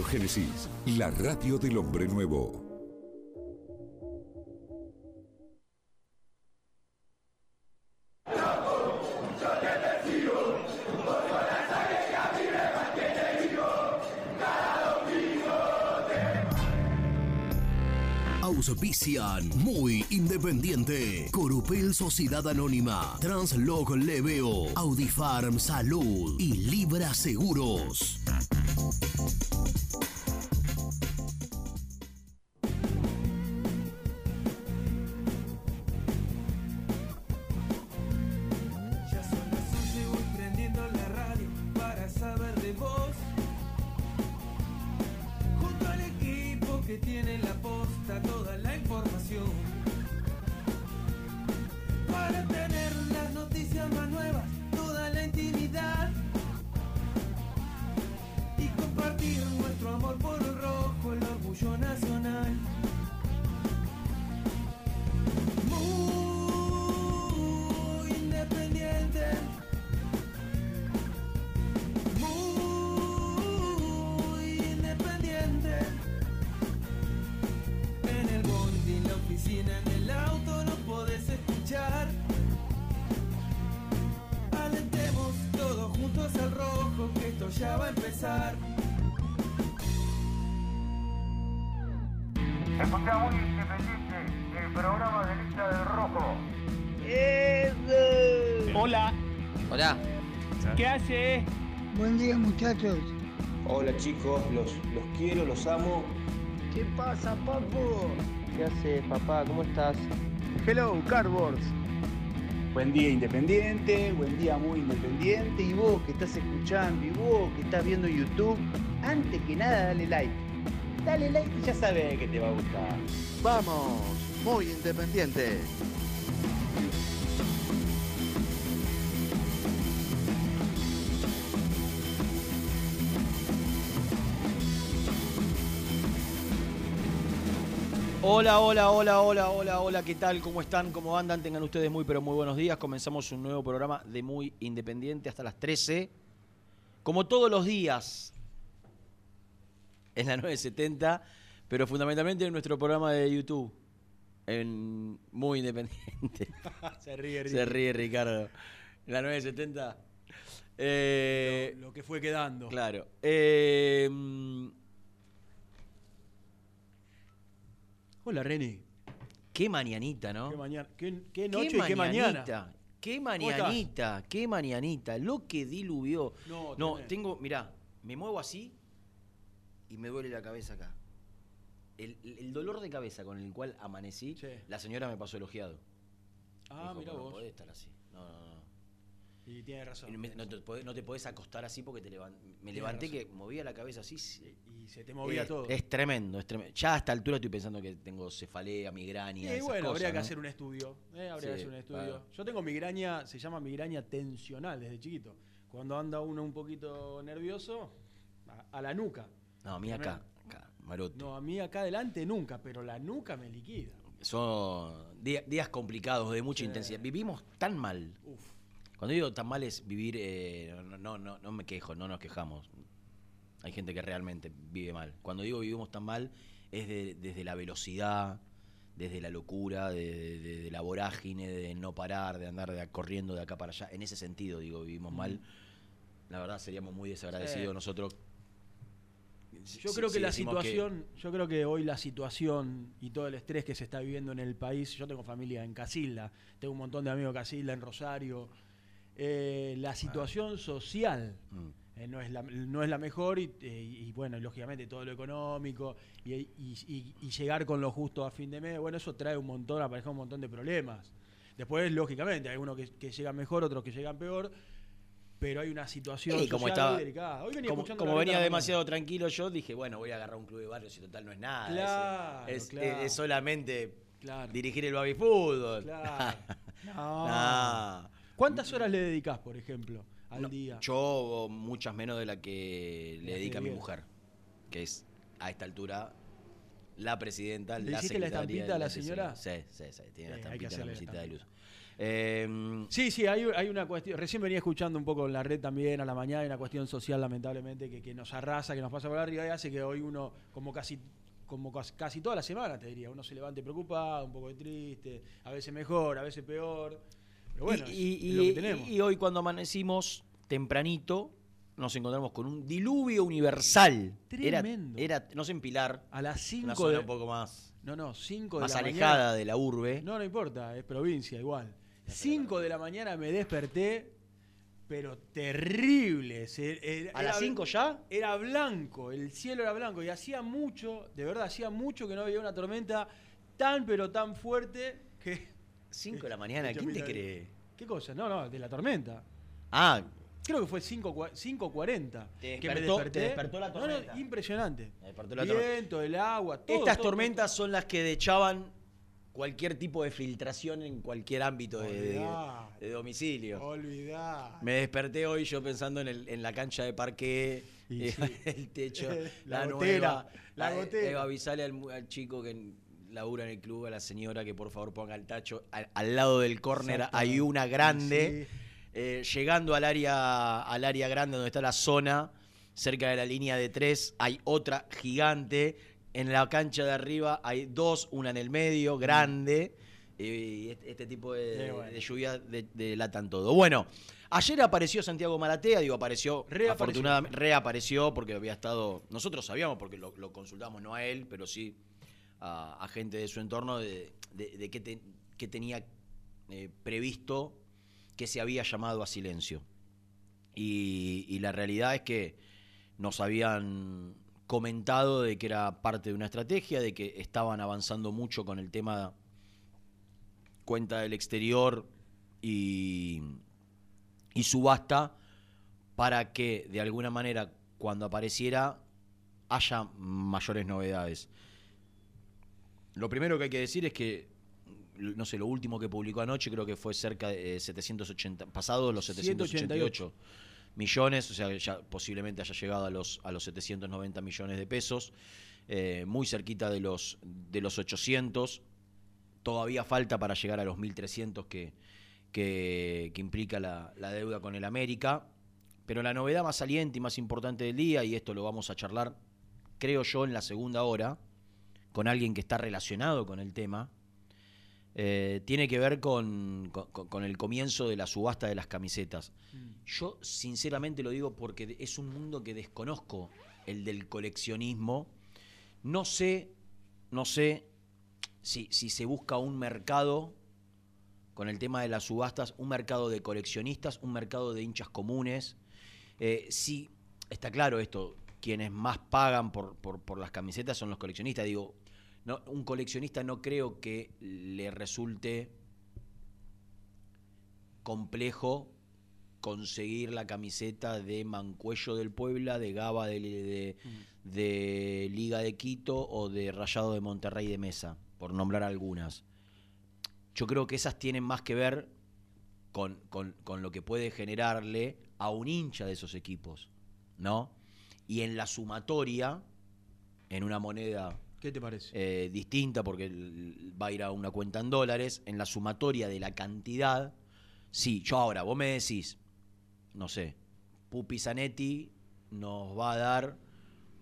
Radio Génesis, la radio del hombre nuevo. Auspician muy independiente. Corupel Sociedad Anónima, Translog Leveo, Audifarm Salud y Libra Seguros. Pasa, papu? ¿Qué haces, papá? ¿Cómo estás? Hello, Cardboards. Buen día independiente, buen día muy independiente. Y vos que estás escuchando y vos que estás viendo YouTube, antes que nada dale like. Dale like y ya sabes que te va a gustar. Vamos, muy independiente. Hola, hola, hola, hola, hola, hola, ¿qué tal? ¿Cómo están? ¿Cómo andan? Tengan ustedes muy, pero muy buenos días. Comenzamos un nuevo programa de Muy Independiente hasta las 13. Como todos los días, en la 970, pero fundamentalmente en nuestro programa de YouTube, en Muy Independiente. Se ríe, Se ríe Ricardo. En la 970. Eh, Lo, lo que fue quedando. Claro. Eh, Hola, Reni. qué mañanita, ¿no? Qué, mañana, qué, qué noche y qué mañana. Qué mañanita, qué mañanita. Lo que diluvió. No, No, tengo, mirá, me muevo así y me duele la cabeza acá. El, dolor de cabeza con el cual amanecí, Sí. la señora me pasó elogiado. Ah, mira no vos. podés estar así. No, no, no. Y tiene razón. No te, podés, no te podés acostar así porque te levan- me Tienes levanté razón. que movía la cabeza así. sí. Y se te movía es, todo. es tremendo, es tremendo. Ya a esta altura estoy pensando que tengo cefalea, migraña. y esas bueno, cosas, habría que hacer un estudio. eh, habría Sí, que hacer un estudio. claro. Yo tengo migraña, se llama migraña tensional desde chiquito. Cuando anda uno un poquito nervioso, a, a la nuca. No, a mí acá, acá, maroto. No, a mí acá adelante nunca, pero la nuca me liquida. Son día- días complicados, de mucha Sí. intensidad. Vivimos tan mal. Uf. Cuando digo tan mal es vivir, eh, no, no, no, no me quejo, no nos quejamos. Hay gente que realmente vive mal. Cuando digo vivimos tan mal es de- desde la velocidad, desde la locura, de, de- de- de la vorágine, de no parar, de andar de- corriendo de acá para allá. En ese sentido, digo, vivimos mal. La verdad seríamos muy desagradecidos Sí. nosotros. Yo Si- creo que si la que- situación, yo creo que hoy la situación y todo el estrés que se está viviendo en el país, yo tengo familia en Casilda, tengo un montón de amigos en Casilda, en Rosario, eh, la situación social Mm. eh, no, es la, no es la mejor y, eh, y, bueno, y lógicamente todo lo económico y, y- y- y llegar con lo justo a fin de mes, bueno, eso trae un montón, apareja un montón de problemas. Después, lógicamente, hay unos que, que llegan mejor, otros que llegan peor, pero hay una situación Sí, como social estaba, muy delicada. Hoy venía como, venía demasiado tranquilo yo, dije, bueno, voy a agarrar un club de barrio si total no es nada. es- Claro, es, solamente Claro. dirigir el baby fútbol. Claro. No. No. ¿Cuántas horas le dedicas, por ejemplo, al No, día? Yo muchas menos de la que le La dedica que mi mujer, que es a esta altura la presidenta, ¿Le la hiciste la secretaria estampita a la señora? Sí, sí, sí, tiene Sí, la que estampita, hacerle la mesita de luz. Eh, Sí, sí, hay, hay una cuestión. Recién venía escuchando un poco en la red también a la mañana, hay una cuestión social, lamentablemente, que, que nos arrasa, que nos pasa por arriba y hace que hoy uno, como casi como cas- casi toda la semana, te diría, uno se levante preocupado, un poco triste, a veces mejor, a veces peor. Pero bueno, y, es- y- es lo que tenemos. y hoy cuando amanecimos tempranito, nos encontramos con un diluvio universal. Era- Tremendo. Era, no sé, en Pilar, a las una 5 zona de... un poco más, No, no, 5 de más la alejada mañana. de la urbe. No, no importa, es provincia igual. 5 de la mañana me desperté, pero terrible. era- ¿A las era- 5 ya? Era blanco, el cielo era blanco y hacía mucho, de verdad, hacía mucho que no había una tormenta tan pero tan fuerte que... 5 de la mañana, Hecho ¿quién te cree? ¿Qué cosa? No, no, de la tormenta. Ah, Creo que fue 5.40 Te que me desperté. te despertó la No, no, tormenta. impresionante. Me despertó la tormenta. Viento, el agua, todo. Estas todo, tormentas son las que dechaban cualquier tipo de filtración en cualquier ámbito de, de- domicilio. Olvidá. Me desperté hoy yo pensando en, el- en la cancha de parque, eh, sí. el techo, La la, gotera, nueva. la Ah, gotera. Eva, avisale al, al chico que labura en el club, a la señora que por favor ponga el tacho. Al, al lado del córner hay una grande. Sí. Eh, llegando al área, al área grande donde está la zona, cerca de la línea de tres, hay otra gigante. En la cancha de arriba hay dos, una en el medio, grande. Y este, este tipo de, Mm. Sí, bueno. de lluvia de- delatan todo. Bueno, ayer apareció Santiago Maratea, digo, apareció, Reapareció. afortunadamente, reapareció porque había estado, nosotros sabíamos porque lo, lo consultamos, no a él, pero sí a, gente de su entorno de, de- qué, qué tenía eh, previsto que se había llamado a silencio. Y, y la realidad es que nos habían comentado de que era parte de una estrategia, de que estaban avanzando mucho con el tema cuenta del exterior y, y subasta para que de alguna manera cuando apareciera haya mayores novedades. Lo primero que hay que decir es que, no sé, lo último que publicó anoche creo que fue cerca de eh, 780, pasado los 788 millones, o sea, ya posiblemente haya llegado a los, a los 790 millones de pesos, eh, muy cerquita de los, de los 800. Todavía falta para llegar a los 1.300 que, que, que implica la, la deuda con el América. Pero la novedad más saliente y más importante del día, y esto lo vamos a charlar, creo yo, en la segunda hora, con alguien que está relacionado con el tema, eh, tiene que ver con, con- con el comienzo de la subasta de las camisetas. Yo sinceramente lo digo porque es un mundo que desconozco, el del coleccionismo. No sé, no sé si, si se busca un mercado con el tema de las subastas, un mercado de coleccionistas, un mercado de hinchas comunes. Eh, sí, está claro esto, quienes más pagan por, por, por las camisetas son los coleccionistas. Digo, no, un coleccionista no creo que le resulte complejo conseguir la camiseta de Mancuello del Puebla, de Gaba de, de- de Liga de Quito o de Rayado de Monterrey de Mesa, por nombrar algunas. Yo creo que esas tienen más que ver con, con- con lo que puede generarle a un hincha de esos equipos, ¿no? Y en la sumatoria, en una moneda ¿Qué te parece? eh, distinta porque va a ir a una cuenta en dólares, en la sumatoria de la cantidad, sí, yo ahora, vos me decís, no sé, Pupi Zanetti nos va a dar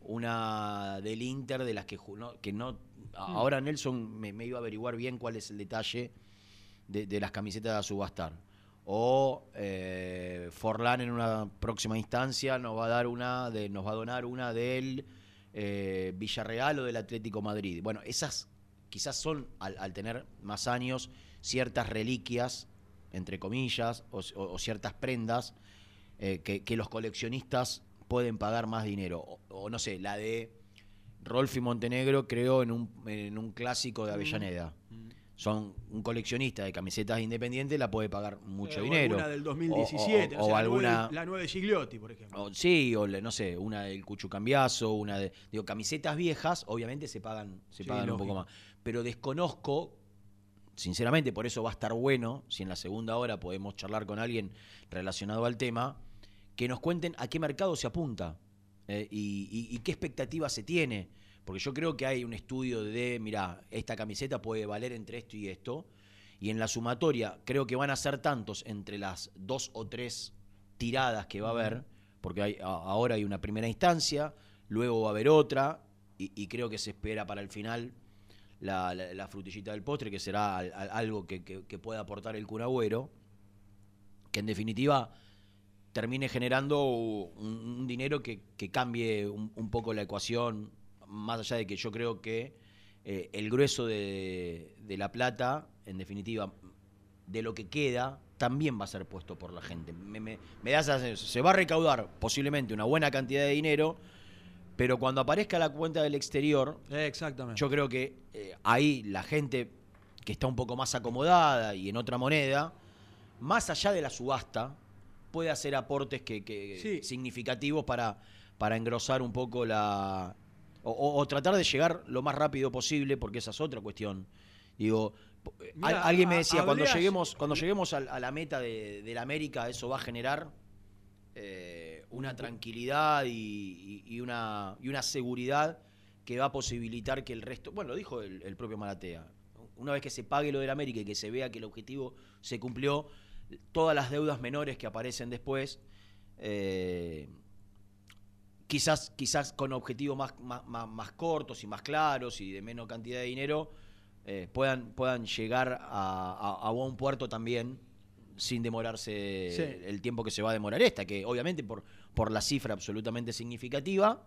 una del Inter de las que no, que no a- ahora Nelson me, me iba a averiguar bien cuál es el detalle de, de las camisetas a subastar. O eh, Forlán en una próxima instancia nos va a dar una de, nos va a donar una del eh, Villarreal o del Atlético Madrid. Bueno, esas quizás son, al, al tener más años, ciertas reliquias, entre comillas, o, o- o ciertas prendas eh, que, que los coleccionistas pueden pagar más dinero. O, o no sé, la de Rolfi Montenegro creó en un, en un clásico de Avellaneda. Son un coleccionista de camisetas independientes, la puede pagar mucho Eh, o dinero. alguna del O- 2017, o- o sé, la alguna, la 9 de Gigliotti, por ejemplo. o- sí, o le- no sé, una del Cuchu Cambiazo, una de. Digo, camisetas viejas, obviamente se pagan, se Sí, pagan un poco más. Pero desconozco, sinceramente, por eso va a estar bueno, si en la segunda hora podemos charlar con alguien relacionado al tema, que nos cuenten a qué mercado se apunta eh, y, y- y qué expectativa se tiene. Porque yo creo que hay un estudio de, mira, esta camiseta puede valer entre esto y esto. y en la sumatoria creo que van a ser tantos entre las dos o tres tiradas que va a haber, porque hay, a- ahora hay una primera instancia, luego va a haber otra, y, y creo que se espera para el final la, la- la frutillita del postre, que será al- al- algo que, que- que pueda aportar el Cunagüero, que en definitiva termine generando un, un dinero que, que cambie un, un poco la ecuación, más allá de que yo creo que eh, el grueso de, de la plata, en definitiva, de lo que queda, también va a ser puesto por la gente. Me, me- me da esa sensación. se va a recaudar posiblemente una buena cantidad de dinero, pero cuando aparezca la cuenta del exterior, Exactamente. yo creo que eh, ahí la gente que está un poco más acomodada y en otra moneda, más allá de la subasta, puede hacer aportes que, que- Sí. significativos para, para engrosar un poco la. O, o- o tratar de llegar lo más rápido posible, porque esa es otra cuestión. Digo, eh, alguien me decía, cuando lleguemos, cuando lleguemos a, la meta de, de la América, eso va a generar eh, una tranquilidad y, y- y una, y una seguridad que va a posibilitar que el resto, bueno, lo dijo el, el propio Maratea, una vez que se pague lo del América y que se vea que el objetivo se cumplió, todas las deudas menores que aparecen después, eh, quizás, quizás con objetivos más, más, más- más cortos y más claros y de menos cantidad de dinero, eh, puedan, puedan llegar a, a- a buen puerto también sin demorarse Sí. el tiempo que se va a demorar esta, que obviamente por, por la cifra absolutamente significativa,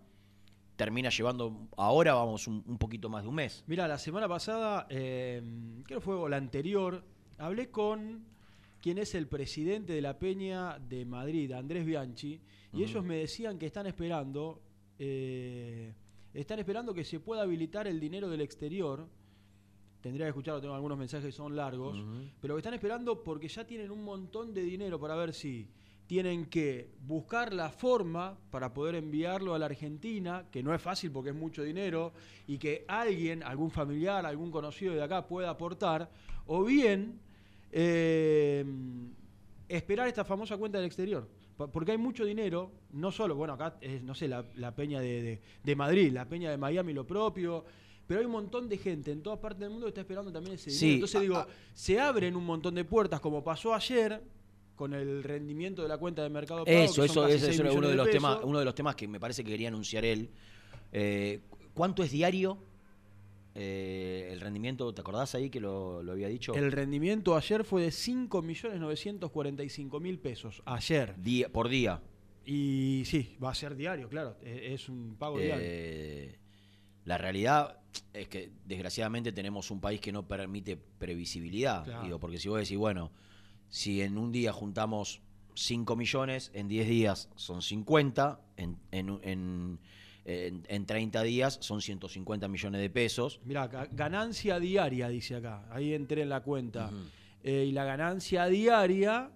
termina llevando, ahora vamos un, un poquito más de un mes. Mira, la semana pasada, eh, creo que fue o la anterior, hablé con quien es el presidente de la Peña de Madrid, Andrés Bianchi, y ellos me decían que están esperando, eh, están esperando que se pueda habilitar el dinero del exterior. Tendría que escucharlo, tengo algunos mensajes que son largos, pero que están esperando porque ya tienen un montón de dinero para ver si tienen que buscar la forma para poder enviarlo a la Argentina, que no es fácil porque es mucho dinero, y que alguien, algún familiar, algún conocido de acá pueda aportar, o bien eh, esperar esta famosa cuenta del exterior. Porque hay mucho dinero, no solo, bueno, acá es, no sé, la, la peña de, de- de Madrid, la peña de Miami, lo propio, pero hay un montón de gente en todas partes del mundo que está esperando también ese dinero. Sí, Entonces digo, se abren un montón de puertas, como pasó ayer con el rendimiento de la cuenta de Mercado Pago. Eso, eso, eso seis es uno de los temas, uno de los temas que me parece que quería anunciar él. Eh, ¿Cuánto es diario eh, el rendimiento? ¿Te acordás ahí que lo, lo había dicho? El rendimiento ayer fue de 5.945.000 pesos. Ayer. Día, por día. Y sí, va a ser diario, claro. e- Es un pago diario. Eh, la realidad es que desgraciadamente tenemos un país que no permite previsibilidad. Claro. Digo, porque si vos decís, bueno, si en un día juntamos 5 millones, en 10 días son 50, en, en, en, en- en 30 días son 150 millones de pesos. Mirá, ga- ganancia diaria, dice acá. Ahí entré en la cuenta. Eh, y la ganancia diaria,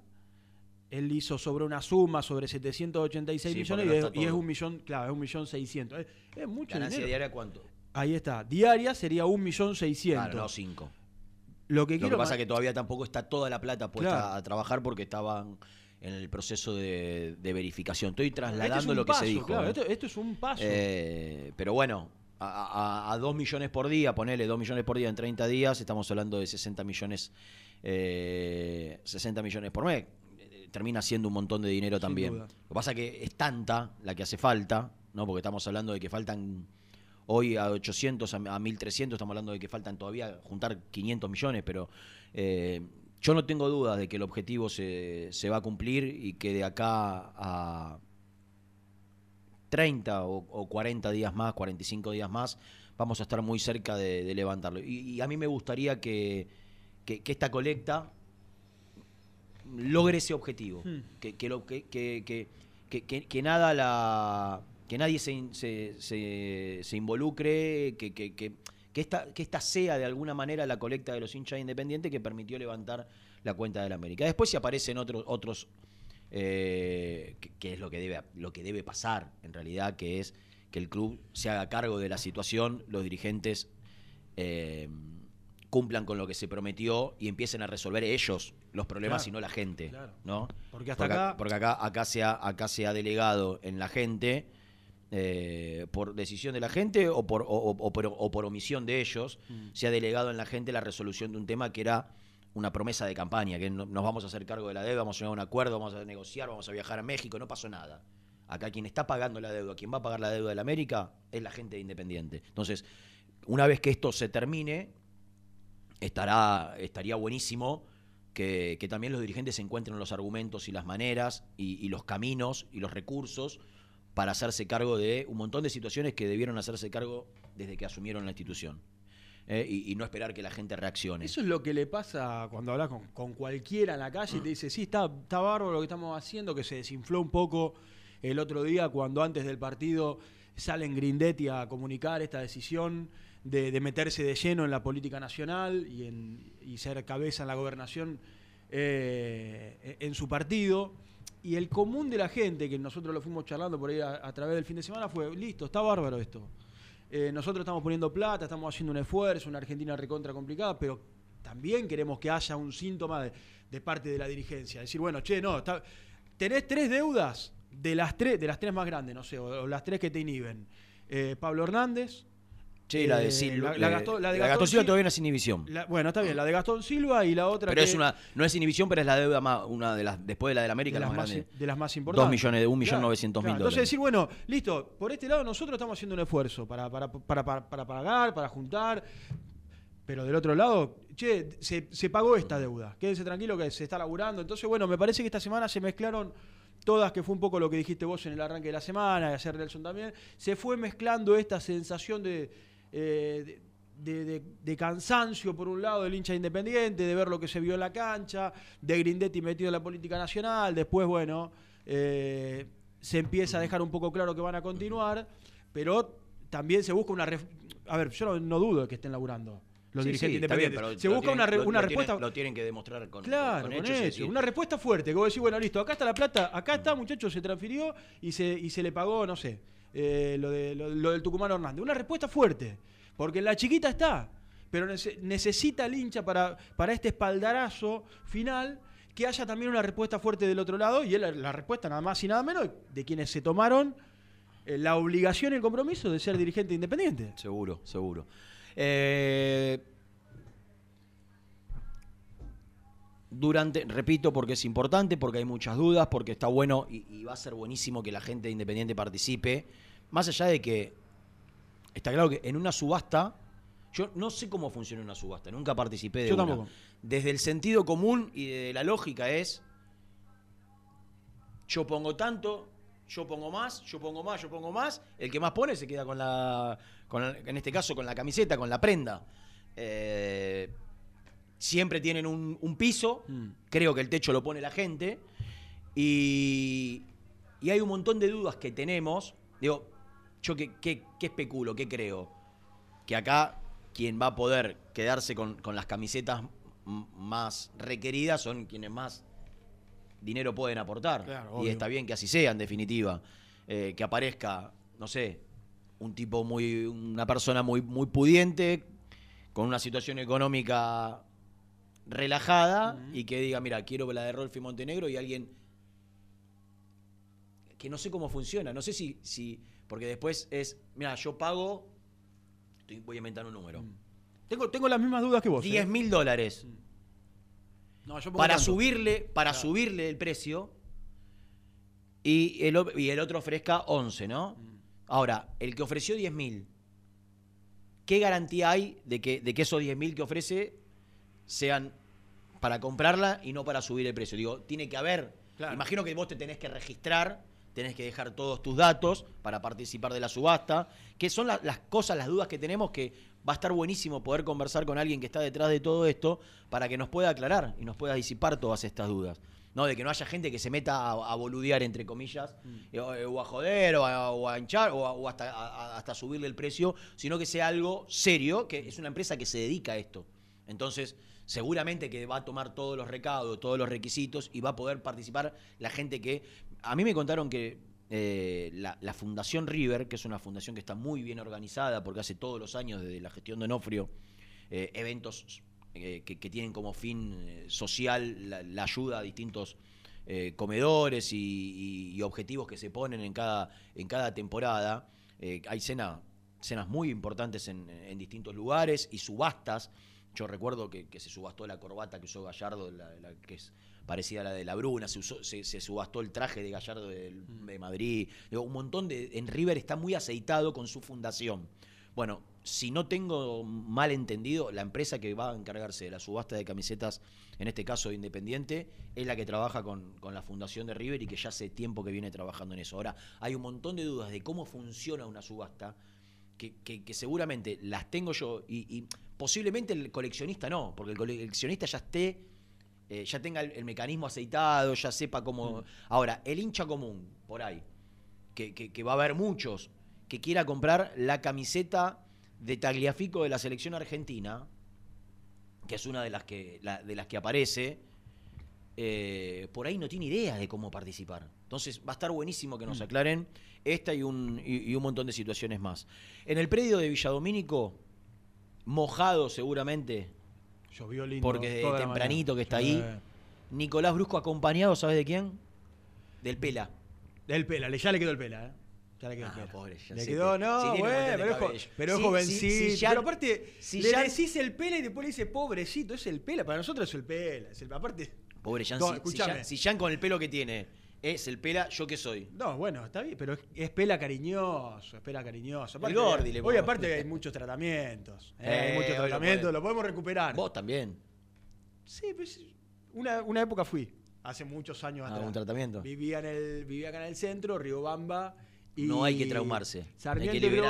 él hizo sobre una suma, sobre 786 Sí, millones, porque y no es, y es un millón, claro, es un millón seiscientos. Es, es mucho ¿Ganancia dinero. diaria cuánto? Ahí está. Diaria sería un millón seiscientos. Claro, no 5. Lo que Lo quiero que pasa es que todavía tampoco está toda la plata puesta Claro. a trabajar porque estaban en el proceso de, de verificación. Estoy Este trasladando es lo que paso, se dijo. claro, ¿eh? esto, esto es un paso. Eh, pero bueno, a, a- a 2 millones por día, ponele 2 millones por día en 30 días, estamos hablando de 60 millones, eh, 60 millones por mes. Termina siendo un montón de dinero Sin también. duda. Lo que pasa es que es tanta la que hace falta, ¿no? Porque estamos hablando de que faltan hoy a 800, a, a 1300, estamos hablando de que faltan todavía juntar 500 millones, pero eh, yo no tengo dudas de que el objetivo se, se va a cumplir y que de acá a 30 o, o 40 días más, 45 días más, vamos a estar muy cerca de, de levantarlo. Y, y a mí me gustaría que, que- que esta colecta logre ese objetivo, Hmm. que, que, lo- que, nada la que nadie se, se- se involucre, que, que, esta, que esta sea de alguna manera la colecta de los hinchas independientes que permitió levantar la cuenta del América. Después si aparecen otros, otros eh, que, que es lo que debe lo que debe pasar en realidad, que es que el club se haga cargo de la situación, los dirigentes eh, cumplan con lo que se prometió y empiecen a resolver ellos los problemas Claro, y no la gente, claro. ¿no? Porque hasta porque, acá- porque acá acá se ha, acá se ha delegado en la gente eh, por decisión de la gente o por, o, por, o por omisión de ellos, Mm. se ha delegado en la gente la resolución de un tema que era una promesa de campaña, que no- nos vamos a hacer cargo de la deuda, vamos a llegar a un acuerdo, vamos a negociar, vamos a viajar a México, no pasó nada. Acá quien está pagando la deuda, quien va a pagar la deuda de la América, es la gente de Independiente. Entonces, una vez que esto se termine, estará, estaría buenísimo que, que también los dirigentes encuentren los argumentos y las maneras y, y los caminos y los recursos para hacerse cargo de un montón de situaciones que debieron hacerse cargo desde que asumieron la institución. Eh, y, y no esperar que la gente reaccione. Eso es lo que le pasa cuando hablas con, cualquiera en la calle y te dice, sí, está, está bárbaro lo que estamos haciendo, que se desinfló un poco el otro día cuando antes del partido salen Grindetti a comunicar esta decisión de, meterse de lleno en la política nacional y, en, ser cabeza en la gobernación eh, en su partido. Y el común de la gente, que nosotros lo fuimos charlando por ahí a, través del fin de semana, fue, listo, está bárbaro esto. Eh, nosotros estamos poniendo plata, estamos haciendo un esfuerzo, una Argentina recontra complicada, pero también queremos que haya un síntoma de, parte de la dirigencia. Decir, bueno, che, no, tenés tres deudas de las tres, de las tres más grandes, no sé, o, o las tres que te inhiben. Eh, Pablo Hernández. Che, la de eh, Silva. La, la Gastón- la de Gastón Gastón Silva Sil- todavía no es inhibición. bueno, está bien, la de Gastón Silva y la otra Pero que es una, no es inhibición, pero es la deuda más, una de las, después de la de la América, de la las, más más, grande. de las más importantes. Dos millones de un millón novecientos mil dólares. Entonces decir, bueno, listo, por este lado nosotros estamos haciendo un esfuerzo para, para, para, para, para pagar, para juntar, pero del otro lado, che, se, se pagó esta deuda, quédense tranquilo que se está laburando. Entonces, bueno, me parece que esta semana se mezclaron todas, que fue un poco lo que dijiste vos en el arranque de la semana, y ayer Nelson también, se fue mezclando esta sensación de... eh, de- de, cansancio por un lado del hincha independiente, de ver lo que se vio en la cancha, de Grindetti metido en la política nacional, después, bueno, eh, se empieza a dejar un poco claro que van a continuar, pero también se busca una... A ver, yo no, no dudo de que estén laburando los Sí, dirigentes sí, bien, independientes. pero se busca tienen- una, re- lo- una lo tienen- respuesta... lo tienen que demostrar con, Claro, con con hechos. eso, y- una respuesta fuerte, que vos decís, bueno, listo, acá está la plata, acá está, muchachos, se transfirió y se, y se le pagó, no sé, eh, lo, de, lo, lo del Tucumán Hernández. Una respuesta fuerte, porque la chiquita está, pero nece- necesita el hincha para, para este espaldarazo final que haya también una respuesta fuerte del otro lado y la, respuesta nada más y nada menos de quienes se tomaron eh, la obligación y el compromiso de ser dirigente independiente. Seguro, seguro. Eh, durante, repito, porque es importante, porque hay muchas dudas, porque está bueno y, va a ser buenísimo que la gente de Independiente participe. Más allá de que está claro que en una subasta, yo no sé cómo funciona una subasta, nunca participé de Yo una. tampoco. Desde el sentido común y de la lógica es, yo pongo tanto, yo pongo más, yo pongo más, yo pongo más, el que más pone se queda con la, con la- en este caso con la camiseta, con la prenda. Eh, siempre tienen un, un piso, Mm. creo que el techo lo pone la gente, y, y hay un montón de dudas que tenemos. Digo, yo qué, qué- qué especulo, qué creo, que acá quien va a poder quedarse con, con las camisetas más requeridas son quienes más dinero pueden aportar. Claro, y obvio. está bien que así sea, en definitiva. Eh, que aparezca, no sé, un tipo muy. una persona muy, muy pudiente, con una situación económica relajada, y que diga, mira, quiero la de Rolfi Montenegro y alguien que no sé cómo funciona, no sé si, si porque después es, mira, yo pago, estoy- voy a inventar un número, Tengo, tengo las mismas dudas que vos. 10 ¿eh? mil dólares No, yo pongo para tanto. subirle, para Claro. subirle el precio y el, o- y el otro ofrezca 11, ¿no? Mm. Ahora, el que ofreció 10 mil, ¿qué garantía hay de que, de que esos 10 mil que ofrece sean para comprarla y no para subir el precio? Digo, tiene que haber, Claro. imagino que vos te tenés que registrar, tenés que dejar todos tus datos para participar de la subasta, que son la- las cosas, las dudas que tenemos que va a estar buenísimo poder conversar con alguien que está detrás de todo esto para que nos pueda aclarar y nos pueda disipar todas estas dudas. No, de que no haya gente que se meta a, a boludear, entre comillas, eh, o, o a joder, o a, o a hinchar, o, a- o hasta, a- hasta subirle el precio, sino que sea algo serio, que es una empresa que se dedica a esto. Entonces, seguramente que va a tomar todos los recados, todos los requisitos y va a poder participar la gente que... A mí me contaron que eh, la, Fundación River, que es una fundación que está muy bien organizada porque hace todos los años desde la gestión de Onofrio eh, eventos eh, que, tienen como fin social la, ayuda a distintos comedores y, objetivos que se ponen en cada, en cada temporada. Hay cena- cenas muy importantes en, distintos lugares y subastas Yo recuerdo que, se subastó la corbata que usó Gallardo, la, la que es parecida a la de la Bruna, se, usó- se, se subastó el traje de Gallardo del- Mm. de Madrid. Digo, un montón de. En River está muy aceitado con su fundación. Bueno, si no tengo mal entendido, la empresa que va a encargarse de la subasta de camisetas, en este caso de Independiente, es la que trabaja con, con la fundación de River y que ya hace tiempo que viene trabajando en eso. Ahora, hay un montón de dudas de cómo funciona una subasta que, que- que seguramente las tengo yo y, y posiblemente el coleccionista no, porque el coleccionista ya esté, eh, ya tenga el, el mecanismo aceitado, ya sepa cómo... Ahora, el hincha común, por ahí, que, que- que va a haber muchos que quiera comprar la camiseta de Tagliafico de la selección argentina, que es una de las que, la- de las que aparece, eh, por ahí no tiene idea de cómo participar. Entonces va a estar buenísimo que nos aclaren esta y un, y, y un montón de situaciones más. En el predio de Villadomínico, mojado seguramente, Llovió lindo. porque toda tempranito que está ahí, Nicolás Brusco acompañado, ¿sabes de quién? Del Pela. Del pela, ya le quedó el pela, ¿eh? Ya le quedó Ah, el pela. pobre, ya le quedó, que- no, sí, pero, es, jo- cabello. pero es Sí, jovencito. sí, si ya- pero aparte, si le ya- decís el pela y después le dice pobrecito, es el pela. Para nosotros es el pela. Es el, aparte, Pobre Jan, No, si- si, escuchame. Jan, si Jan con el pelo que tiene es el Pela, ¿yo qué soy? No, bueno, está bien, pero es, es pela cariñoso, es pela cariñoso. Aparte, Gordi le Hoy aparte hay muchos tratamientos. eh, Eh, hay muchos tratamientos, lo podemos recuperar. Vos también. Sí, pues una, una época fui, hace muchos años ¿A atrás. un tratamiento? Vivía, en el, vivía acá en el centro, Riobamba. Y No hay que traumarse. Sarmiento Hay que y hay que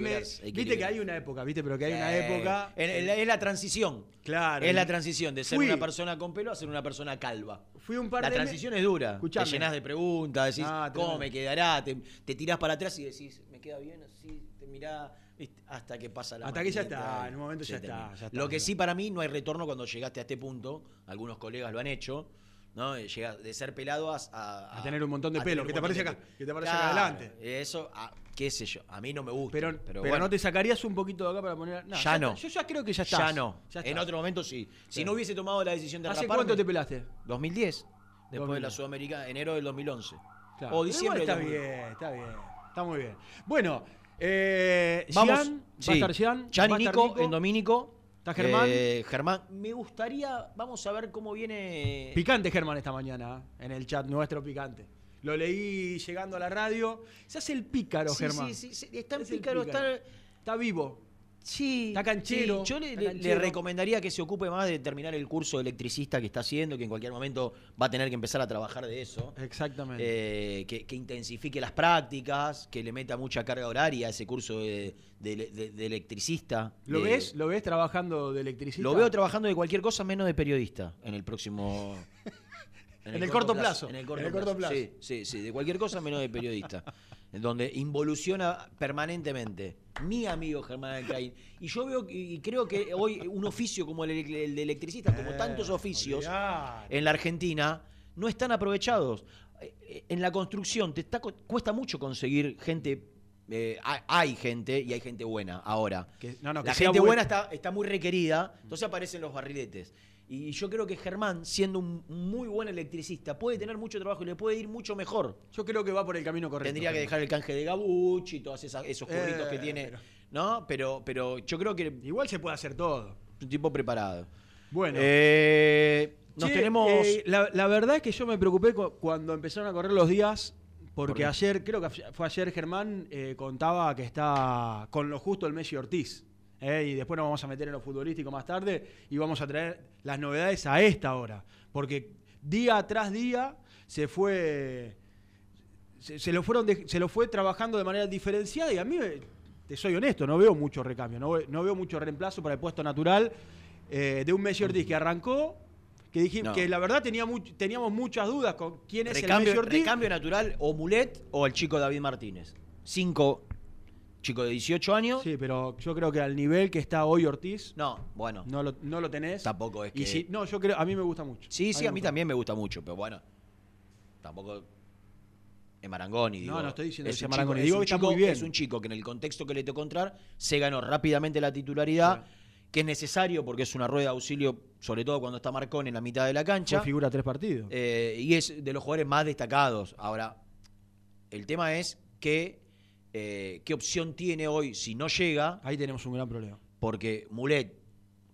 me- liberarse, hay que Viste que hay una época, viste, pero que hay una Eh, época. la- es la transición. Claro. Es la transición de ser Fui- una persona con pelo a ser una persona calva. Fui un par La de me- transición es dura. Escuchame. Te llenás de preguntas, decís, Ah, ¿cómo me quedará? Te, te tirás para atrás y decís, ¿me queda bien? Así, te mirás, ¿viste? hasta que pasa la Hasta que ya está, en un momento ya está, termina. ya está, Lo que sí para mí no hay retorno cuando llegaste a este punto. Algunos colegas lo han hecho. ¿No? Eh, Llega de ser pelado a, a- A tener un montón de pelo, un te de acá, que te aparece acá adelante. Eso, ah, qué sé yo, a mí no me gusta. Pero, Pero, pero, bueno. no te sacarías un poquito de acá para poner. No, ya, no. Yo ya creo que ya está. Ya no. Ya en otro momento sí. Si no hubiese tomado la decisión de ¿Hace raparme- cuánto te pelaste? 2010. Después de la 2010. Sudamericana, enero del 2011. Claro. O diciembre del está 2000. bien, está bien. Está muy bien. Bueno, eh, Vamos. Gian, sí. va a estar Gian, y Nico, en Domínico. Está Germán. Eh, Germán. Me gustaría, vamos a ver cómo viene. Picante Germán esta mañana, ¿eh? en el chat nuestro picante. Lo leí llegando a la radio. Se hace el pícaro, Sí, Germán. sí, sí, sí, está en Es pícaro, pícaro. está. Está vivo. Sí. Está canchero, sí. Yo le, está le- canchero. le recomendaría que se ocupe más de terminar el curso de electricista que está haciendo, que en cualquier momento va a tener que empezar a trabajar de eso. Exactamente. Eh, que, que intensifique las prácticas, que le meta mucha carga horaria a ese curso de, de- de- de electricista. ¿Lo de- ves? ¿Lo ves trabajando de electricista? Lo veo trabajando de cualquier cosa menos de periodista en el próximo. En el corto plazo. En el corto, En el corto plazo. plazo. Sí, sí, sí, de cualquier cosa menos de periodista. donde involuciona permanentemente. Mi amigo Germán Alcaín. Y yo veo y creo que hoy un oficio como el, el de electricista, como Eh, tantos oficios en la Argentina, no están aprovechados. Eh, eh, En la construcción te está, cuesta mucho conseguir gente. eh, hay, gente y hay gente buena ahora. Que- no, no, que la gente buen- buena está, está muy requerida, entonces aparecen los barriletes. Y yo creo que Germán, siendo un muy buen electricista, puede tener mucho trabajo y le puede ir mucho mejor. Yo creo que va por el camino correcto. Tendría que dejar el canje de Gabuchi y todos esos curritos que Eh, tiene. pero- ¿No? Pero, pero yo creo que Igual se puede hacer todo. un tipo preparado. Bueno. Eh, nos Che, tenemos. eh, la, la verdad es que yo me preocupé cu- cuando empezaron a correr los días, ¿Por porque ayer, creo que fue ayer Germán, eh, contaba que está con lo justo el Messi Ortiz. Eh, y después nos vamos a meter en lo futbolístico más tarde y vamos a traer las novedades a esta hora. Porque día tras día se fue. Se, se lo fueron de- se lo fue trabajando de manera diferenciada y a mí, te soy honesto, no veo mucho recambio, no, no veo mucho reemplazo para el puesto natural eh, de un Messi Ortiz que arrancó, que dijimos No. que la verdad tenía much- teníamos muchas dudas con quién es el recambio, Messi Ortiz. recambio natural o Mulet o el chico David Martínez. Cinco, chico de 18 años. Sí, pero yo creo que al nivel que está hoy Ortiz, No, bueno. no lo, no lo tenés. Tampoco es Y que- si- no, yo creo, a mí me gusta mucho. Sí, sí, a mí también me gusta mucho, pero bueno. Tampoco es Marangoni. No, digo. no estoy diciendo es que sea Marangoni, digo es un que está chico- muy bien. Es un chico que en el contexto que le tocó entrar se ganó rápidamente la titularidad, que es necesario porque es una rueda de auxilio, sobre todo cuando está Marcón en la mitad de la cancha. Fue figura tres partidos. Eh, y es de los jugadores más destacados. Ahora, el tema es que eh, qué opción tiene hoy si no llega, Ahí tenemos un gran problema. porque Mulet,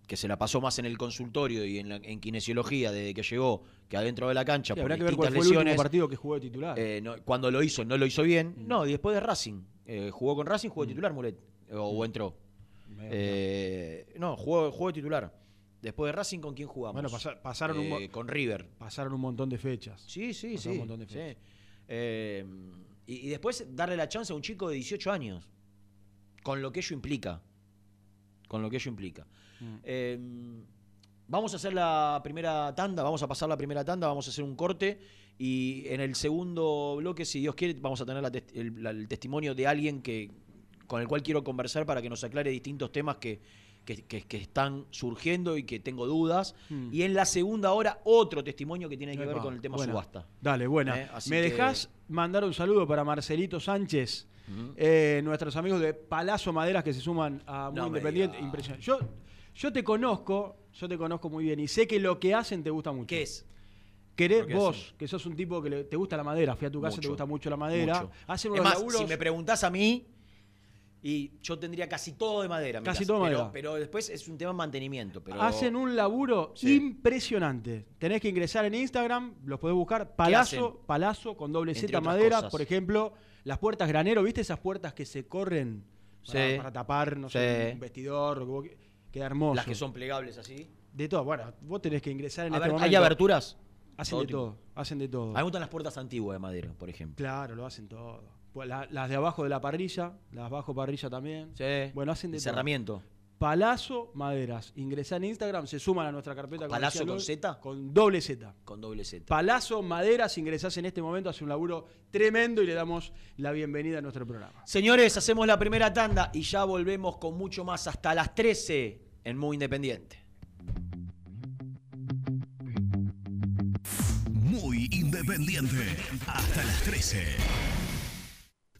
que se la pasó más en el consultorio y en, la- en kinesiología desde que llegó que adentro de la cancha Sí, por que ver cuál distintas fue el último lesiones. partido que jugó de titular. Eh, no, cuando lo hizo, no lo hizo bien. Mm. No, y después de Racing. Eh, jugó con Racing, jugó de titular, Mulet. O, o entró. Eh, no, jugó, jugó de titular. Después de Racing, ¿con quién jugamos? Bueno, pasa- pasaron un Con River. Pasaron un montón de fechas. Sí, sí, Pasaron sí. un montón de sí. fechas. Eh, y, y después darle la chance a un chico de 18 años. Con lo que ello implica. Con lo que ello implica. Mm. Eh, vamos a hacer la primera tanda, vamos a pasar la primera tanda, vamos a hacer un corte y en el segundo bloque, si Dios quiere, vamos a tener la tes- el, la- el testimonio de alguien que con el cual quiero conversar para que nos aclare distintos temas que, que- que- que están surgiendo y que tengo dudas. Mm. Y en la segunda hora, otro testimonio que tiene que ver con el tema buena. subasta. Dale, buena. Eh, ¿Me que- dejás mandar un saludo para Marcelito Sánchez? Eh, nuestros amigos de Palazzo Maderas que se suman a Muy No Independiente. Impresionante. Yo, yo te conozco, yo te conozco muy bien y sé que lo que hacen te gusta mucho. ¿Qué es? Querés ¿Lo que vos, hacen? que sos un tipo que le- te gusta la madera, fui a tu casa, te Mucho, gusta mucho la madera. mucho. Hacen Es unos más, laburos. si me preguntás a mí, y yo tendría casi todo de madera. en mi Casi casa, todo de pero, madera. Pero después es un tema de mantenimiento. Pero Hacen un laburo Sí. impresionante. Tenés que ingresar en Instagram, los podés buscar. Palazzo, hacen? Palazzo con doble Entre Z otras madera. cosas. Por ejemplo, las puertas granero, ¿viste esas puertas que se corren para, Sí. para tapar, no sé, Sí. un vestidor? Lo que vos que- Queda hermoso. Las que son plegables así. De todo. Bueno, vos tenés que ingresar en A este ver, momento. ¿Hay aberturas? Hacen de tipo. todo. Hacen de todo. A mí me gustan las puertas antiguas de madera, por ejemplo. Claro, lo hacen todo. Pues la- las de abajo de la parrilla, las bajo parrilla también. Sí. Bueno, hacen de. Cerramiento. Palazzo Maderas. Ingresá en Instagram, se suman a nuestra carpeta. como ¿Palazzo decía con Z? Con doble Z. Con doble Z. Palazzo Maderas, ingresás en este momento, hace un laburo tremendo y le damos la bienvenida a nuestro programa. Señores, hacemos la primera tanda y ya volvemos con mucho más hasta las 13 en Muy Independiente. Muy independiente. Hasta las 13.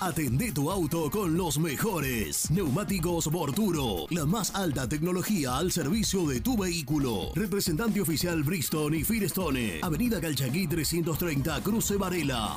Atendé tu auto con los mejores. Neumáticos Borturo. La más alta tecnología al servicio de tu vehículo. Representante oficial Bristol y Firestone. Avenida Calchaquí 330, Cruce Varela.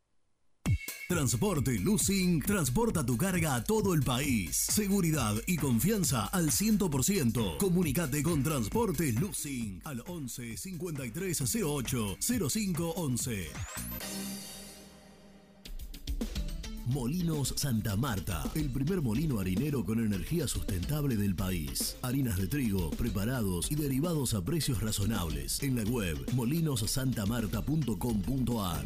Transporte Lucing transporta tu carga a todo el país. Seguridad y confianza al 100%. Comunicate con Transporte Lucing al 11 53 08 05 11. Molinos Santa Marta, el primer molino harinero con energía sustentable del país. Harinas de trigo, preparados y derivados a precios razonables. En la web molinosantamarta.com.ar.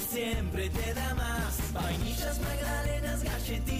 Siempre te da más. Vainillas, magdalenas, galletitas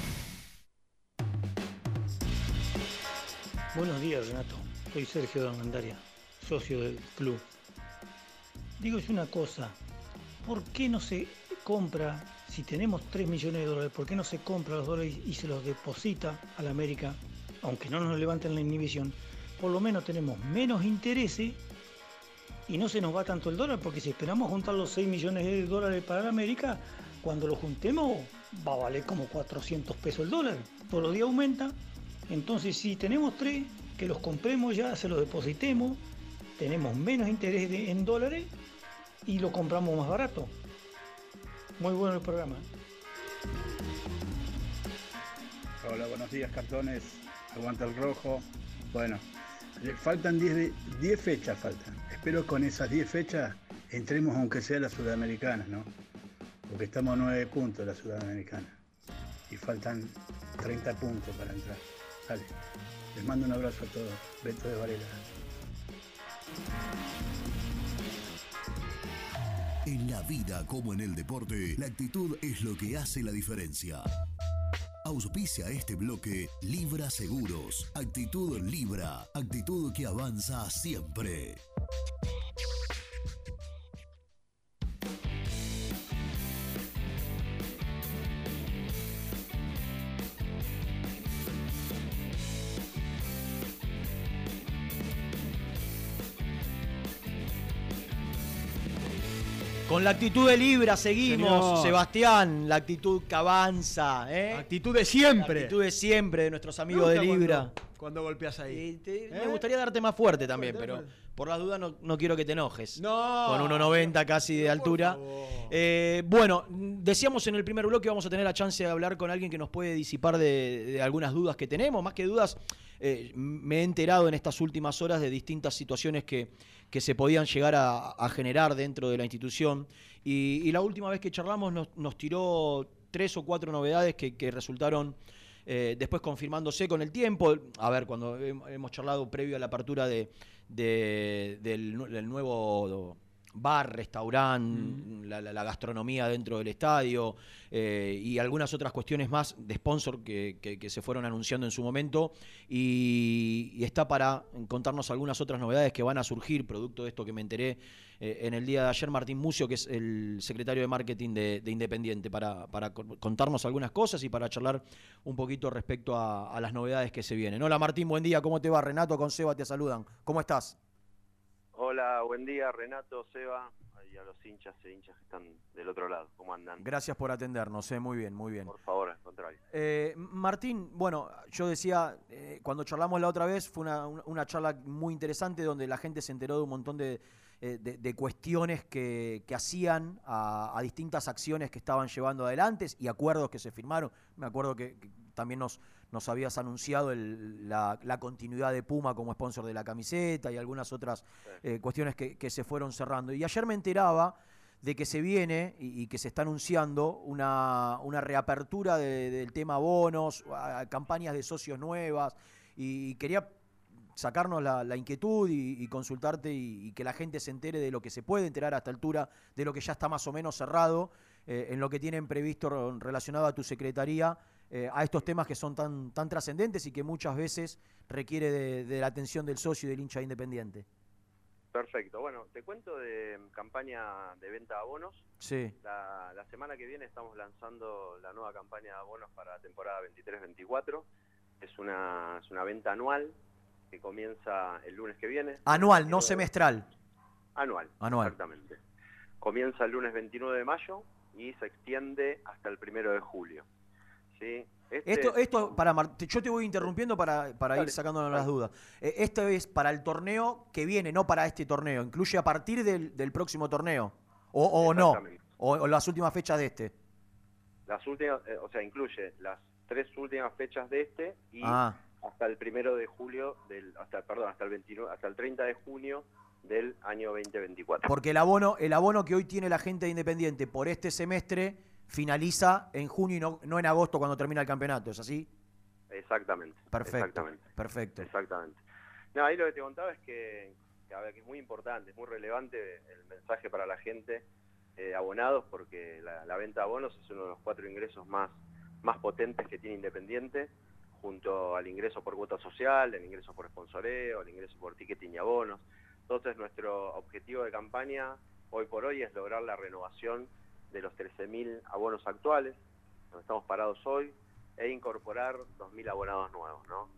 Buenos días, Renato. Soy Sergio Dangandaria, socio del club. Digo, es una cosa. ¿Por qué no se compra, si tenemos 3 millones de dólares, por qué no se compra los dólares y se los deposita a la América, aunque no nos levanten la inhibición? Por lo menos tenemos menos intereses y no se nos va tanto el dólar, porque si esperamos juntar los 6 millones de dólares para la América, cuando lo juntemos va a valer como 400 pesos el dólar. Todos los días aumenta. Entonces, si tenemos tres, que los compremos ya, se los depositemos, tenemos menos interés en dólares y lo compramos más barato. Muy bueno el programa. Hola, buenos días, cartones. aguanta el rojo. Bueno, le faltan 10 de- 10 fechas, faltan. Espero con esas 10 fechas entremos aunque sea a la sudamericana, ¿no? Porque estamos a 9 puntos de la sudamericana. Y faltan 30 puntos para entrar. Dale. Les mando un abrazo a todos. Beto de Varela. En la vida como en el deporte, la actitud es lo que hace la diferencia. Auspicia este bloque Libra Seguros. Actitud Libra. Actitud que avanza siempre. Con la actitud de Libra seguimos, Señor. Sebastián, la actitud que avanza, ¿eh? Actitud de siempre. La actitud de siempre de nuestros amigos de Libra. Cuando, cuando golpeas ahí. Me gustaría darte más fuerte también, pero por las dudas no, no quiero que te enojes. No. Con 1,90 casi de altura. Eh, bueno, decíamos en el primer bloque vamos a tener la chance de hablar con alguien que nos puede disipar de, de algunas dudas que tenemos. Más que dudas, eh, me he enterado en estas últimas horas de distintas situaciones que, que se podían llegar a, a generar dentro de la institución. Y, y la última vez que charlamos nos, nos tiró tres o cuatro novedades que, que resultaron eh, después confirmándose con el tiempo. A ver, cuando hem- hemos charlado previo a la apertura de, de- del, nu- del nuevo bar, restaurante, la, la- la gastronomía dentro del estadio eh, y algunas otras cuestiones más de sponsor que, que- que se fueron anunciando en su momento. Y, y está para contarnos algunas otras novedades que van a surgir, producto de esto que me enteré eh, en el día de ayer, Martín Mucio, que es el secretario de marketing de, de Independiente, para, para co- contarnos algunas cosas y para charlar un poquito respecto a, a las novedades que se vienen. Hola Martín, buen día, ¿cómo te va? Renato con Seba te saludan. ¿Cómo estás? Hola, buen día, Renato, Seba, y a los hinchas e hinchas que están del otro lado. ¿Cómo andan? Gracias por atendernos, eh, muy bien, muy bien. Por favor, al contrario. Eh, Martín, bueno, yo decía, eh, cuando charlamos la otra vez, fue una- una charla muy interesante donde la gente se enteró de un montón de, eh, de- de cuestiones que, que hacían a, a distintas acciones que estaban llevando adelante y acuerdos que se firmaron. Me acuerdo que, que también nos, nos habías anunciado el- la, la continuidad de Puma como sponsor de la camiseta y algunas otras eh, cuestiones que, que se fueron cerrando. Y ayer me enteraba de que se viene y, y que se está anunciando una, una reapertura de- del tema bonos, a- campañas de socios nuevas, y, quería sacarnos la, la inquietud y, y consultarte y, y que la gente se entere de lo que se puede enterar a esta altura, de lo que ya está más o menos cerrado, eh, en lo que tienen previsto re- relacionado a tu secretaría, eh, a estos temas que son tan, tan trascendentes y que muchas veces requiere de, de la atención del socio y del hincha independiente. Perfecto. Bueno, te cuento de mm, campaña de venta de abonos. Sí. La, la semana que viene estamos lanzando la nueva campaña de abonos para la temporada 23-24. Es una, es una venta anual que comienza el lunes que viene. Anual, no 29 semestral. Anual. Anual. Exactamente. Comienza el lunes 29 de mayo y se extiende hasta el primero de julio. ¿Sí? Este- Esto, esto para yo te voy interrumpiendo para, para ir Dale, sacándonos las dudas. Eh, esto es para el torneo que viene, no para este torneo. Incluye a partir del, del próximo torneo. O, o no. O, o las últimas fechas de este. Las últimas, eh, o sea, incluye las tres últimas fechas de este y Ah. Hasta el primero de julio del, hasta, perdón, hasta el 29, hasta el 30 de junio del año 2024. Porque el abono, el abono que hoy tiene la gente de Independiente por este semestre finaliza en junio y no, no en agosto cuando termina el campeonato. ¿Es así? Exactamente. Perfecto. Exactamente. Perfecto. Exactamente. No, ahí lo que te contaba es que, que, a ver, que es muy importante, es muy relevante el mensaje para la gente eh, abonados, porque la, la venta de abonos es uno de los cuatro ingresos más, más potentes que tiene Independiente, junto al ingreso por cuota social, el ingreso por sponsoreo, el ingreso por ticketing y abonos. Entonces, nuestro objetivo de campaña hoy por hoy es lograr la renovación de los 13.000 abonos actuales, donde estamos parados hoy, e incorporar 2.000 abonados nuevos, ¿no?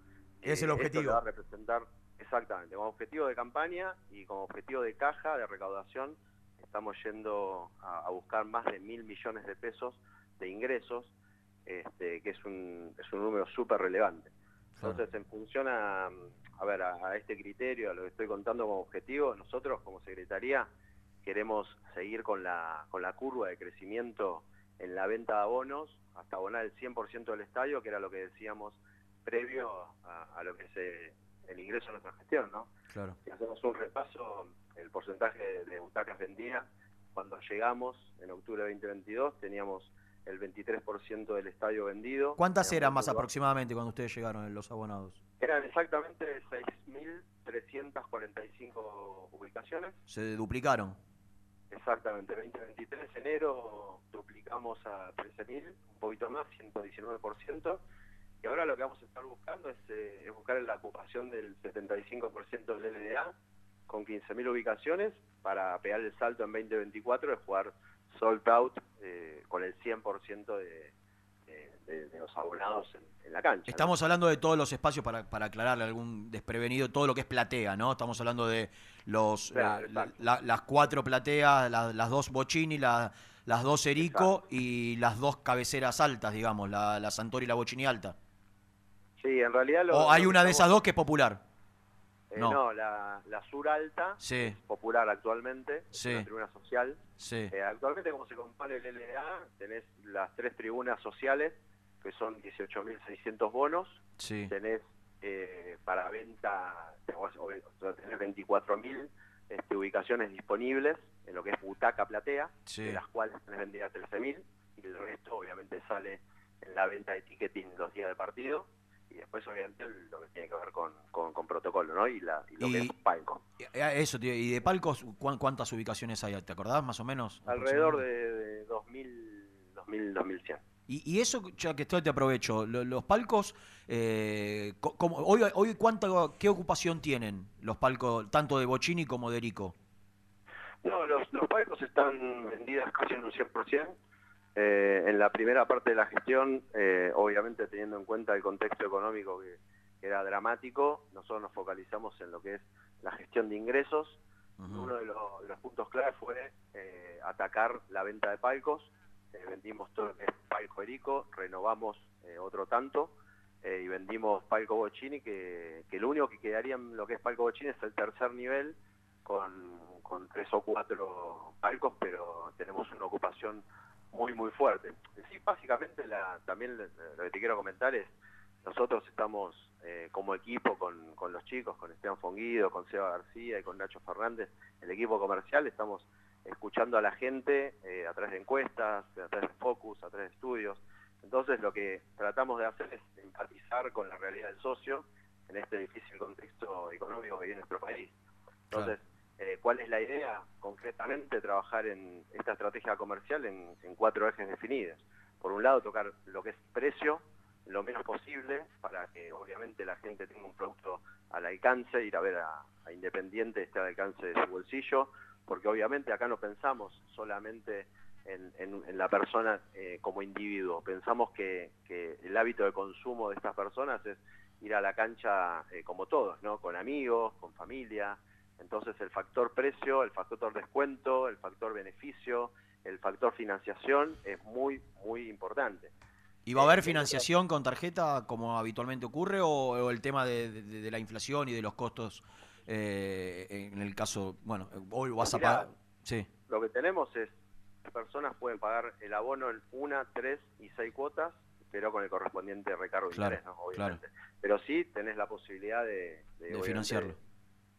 Es el Eh, esto objetivo. le va a representar, exactamente, como objetivo de campaña y como objetivo de caja, de recaudación, estamos yendo a, a buscar más de mil millones de pesos de ingresos, este, que es un, es un número súper relevante. Entonces, en función a, a ver, a, a este criterio, a lo que estoy contando como objetivo, nosotros como Secretaría queremos seguir con la, con la curva de crecimiento en la venta de abonos hasta abonar el 100% del estadio, que era lo que decíamos previo a, a lo que es eh, el ingreso a nuestra gestión, ¿no? Claro. Si hacemos un repaso, el porcentaje de, de butacas vendidas, cuando llegamos en octubre de 2022 teníamos el 23% del estadio vendido. ¿Cuántas eran más lugar- aproximadamente cuando ustedes llegaron los abonados? Eran exactamente 6.345 ubicaciones. Se duplicaron. Exactamente, 2023 enero duplicamos a 13.000, un poquito más, 119%. Y ahora lo que vamos a estar buscando es, eh, es buscar la ocupación del 75% del LDA con 15.000 ubicaciones para pegar el salto en 2024 de jugar sold out eh, con el 100% de, de, los abonados en, en la cancha. ¿no? Estamos hablando de todos los espacios para, para aclararle algún desprevenido, todo lo que es platea, ¿no? Estamos hablando de los eh, Claro, la- las cuatro plateas, la- las dos Bocini, la- las dos Erico y las dos cabeceras altas, digamos, la, la Santori y la Bocini alta. Sí, en realidad lo, o hay lo una de esas dos que es popular. Eh, No. no, la, la sur alta, Sí, popular actualmente, es Sí. una tribuna social. sí. Eh, actualmente, como se compone el LDA, tenés las tres tribunas sociales, que son 18.600 bonos. Tenés eh, para venta, tenés, obvio, tenés 24.000 este, ubicaciones disponibles en lo que es butaca platea, de las cuales tenés vendidas 13.000, y el resto obviamente sale en la venta de ticketing los días de partido. Y después, obviamente, lo que tiene que ver con, con, con protocolo, ¿no? Y, la, y lo que es palco. Eh, Eso, tío, y de palcos, ¿cuán- ¿cuántas ubicaciones hay? ¿Te acordás más o menos? Alrededor de, de 2.000, 2.000, 2.100. Y, y eso, ya que estoy, te aprovecho, lo- los palcos, eh, co- como, hoy, hoy cuánto, ¿qué ocupación tienen los palcos, tanto de Bocini como de Erico? No, los, los palcos están vendidas casi en un 100%. Eh, en la primera parte de la gestión, eh, obviamente teniendo en cuenta el contexto económico que, que era dramático, nosotros nos focalizamos en lo que es la gestión de ingresos. Uno de los, puntos clave fue eh, atacar la venta de palcos. Eh, vendimos todo lo que es palco Erico, renovamos otro tanto y vendimos palco Bocini, que, que lo único que quedaría en lo que es palco Bocini es el tercer nivel con, con tres o cuatro palcos, pero tenemos una ocupación muy, muy fuerte. Sí, básicamente la, también lo que te quiero comentar es, nosotros estamos eh, como equipo con, con los chicos, con Esteban Fonguido, con Seba García y con Nacho Fernández, el equipo comercial, estamos escuchando a la gente eh, a través de encuestas, a través de focus, a través de estudios. Entonces lo que tratamos de hacer es empatizar con la realidad del socio en este difícil contexto económico que vive nuestro país. Entonces, eh, ¿cuál es la idea? Concretamente, trabajar en esta estrategia comercial en, cuatro ejes definidos. Por un lado, tocar lo que es precio, lo menos posible, para que obviamente la gente tenga un producto al alcance, ir a ver a, a Independiente esté al alcance de su bolsillo, porque obviamente acá no pensamos solamente en, la persona eh, como individuo, pensamos que, que el hábito de consumo de estas personas es ir a la cancha eh, como todos, ¿no? Con amigos, con familia. Entonces el factor precio, el factor descuento, el factor beneficio, el factor financiación es muy, muy importante. ¿Y va a haber financiación con tarjeta como habitualmente ocurre o, o el tema de, de- de la inflación y de los costos eh, en el caso, bueno, hoy vas a pagar... Sí, Lo que tenemos es, las personas pueden pagar el abono en una, tres y seis cuotas, pero con el correspondiente recargo de Claro, interés, ¿no? obviamente. Pero sí tenés la posibilidad de, financiarlo.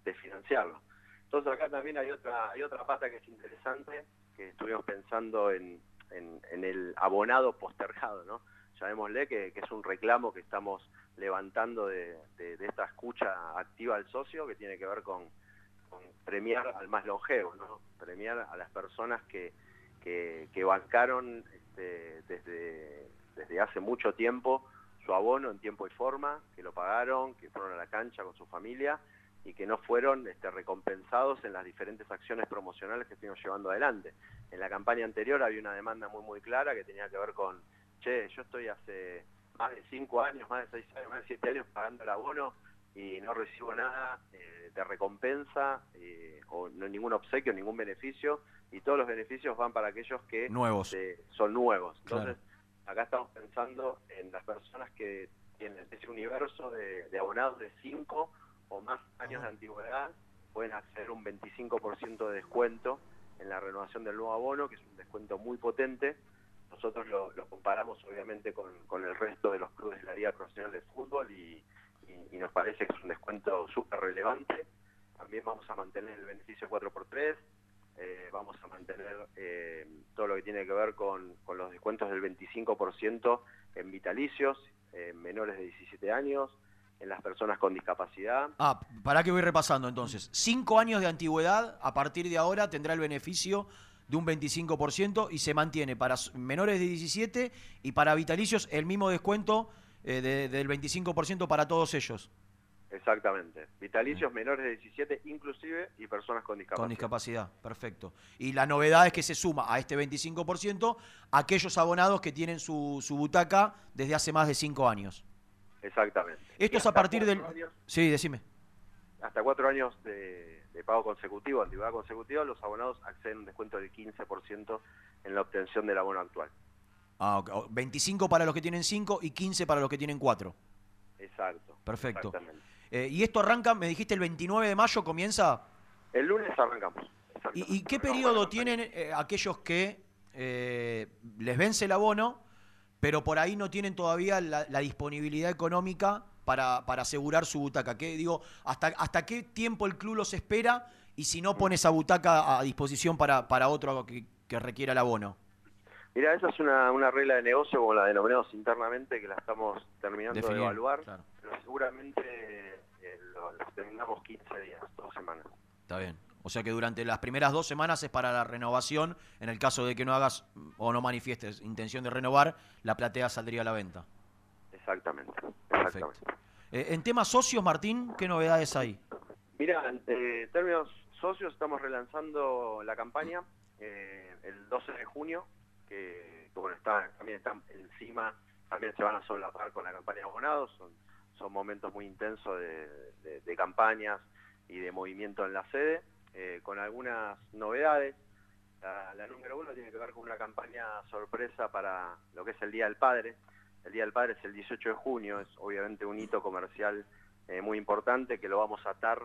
De financiarlo. Entonces acá también hay otra hay otra pata que es interesante, que estuvimos pensando en, en, el abonado postergado, ¿no? Llamémosle que, que es un reclamo que estamos levantando de, de- esta escucha activa al socio, que tiene que ver con, premiar al más longevo, ¿no? Premiar a las personas que, que, que bancaron este, desde, desde hace mucho tiempo su abono en tiempo y forma, que lo pagaron, que fueron a la cancha con su familia y que no fueron este, recompensados en las diferentes acciones promocionales que estuvimos llevando adelante. En la campaña anterior había una demanda muy muy clara que tenía que ver con, che, yo estoy hace más de cinco años, más de seis años, más de siete años pagando el abono y no recibo nada eh, de recompensa eh, o no ningún obsequio, ningún beneficio y todos los beneficios van para aquellos que Nuevos. eh, son nuevos. Claro. Entonces, acá estamos pensando en las personas que tienen ese universo de, de abonados de 5 o más años de antigüedad, pueden hacer un 25% de descuento en la renovación del nuevo abono, que es un descuento muy potente. nosotros lo, lo comparamos obviamente con, con el resto de los clubes de la Liga Profesional de Fútbol y, y- y nos parece que es un descuento súper relevante. También vamos a mantener el beneficio 4x3, eh, vamos a mantener eh, todo lo que tiene que ver con, con los descuentos del 25% en vitalicios, en menores de 17 años, en las personas con discapacidad. Ah, para que voy repasando entonces. Cinco años de antigüedad, a partir de ahora tendrá el beneficio de un 25% y se mantiene para menores de 17 y para vitalicios el mismo descuento eh, de- del 25% para todos ellos Exactamente. Vitalicios menores de 17 inclusive y personas con discapacidad. con discapacidad. Perfecto. Y la novedad es que se suma a este 25% aquellos abonados que tienen su, su butaca desde hace más de cinco años. Exactamente. Esto es a partir del... años- Sí, decime. hasta cuatro años de, de pago consecutivo, antigüedad consecutiva, los abonados acceden a un descuento del 15% en la obtención del abono actual. Ah, ok. O- 25 para los que tienen 5 y 15 para los que tienen 4. Exacto. Perfecto. Exactamente. Eh, y esto arranca, me dijiste, el 29 de mayo comienza. El lunes arrancamos. ¿Y, y qué periodo tienen eh, aquellos que eh, les vence el abono, pero por ahí no tienen todavía la, la disponibilidad económica para, para asegurar su butaca? ¿Qué, digo, hasta, ¿Hasta qué tiempo el club los espera y si no pone esa butaca a disposición para, para otro que, que requiera el abono? Mira, esa es una, una regla de negocio, como la denominamos internamente, que la estamos terminando Definir, de evaluar, claro. pero seguramente eh, lo, lo terminamos 15 días, dos semanas. Está bien. O sea que durante las primeras dos semanas es para la renovación. En el caso de que no hagas o no manifiestes intención de renovar, la platea saldría a la venta. Exactamente. exactamente. Eh, en temas socios, Martín, ¿qué novedades hay? Mira, en eh, términos socios, estamos relanzando la campaña eh, el 12 de junio, que, que, bueno, está, también está encima, también se van a solapar con la campaña de abonados, son, son momentos muy intensos de, de- de campañas y de movimiento en la sede, eh, con algunas novedades. La, número uno tiene que ver con una campaña sorpresa para lo que es el Día del Padre. El Día del Padre es el 18 de junio, es obviamente un hito comercial eh, muy importante que lo vamos a atar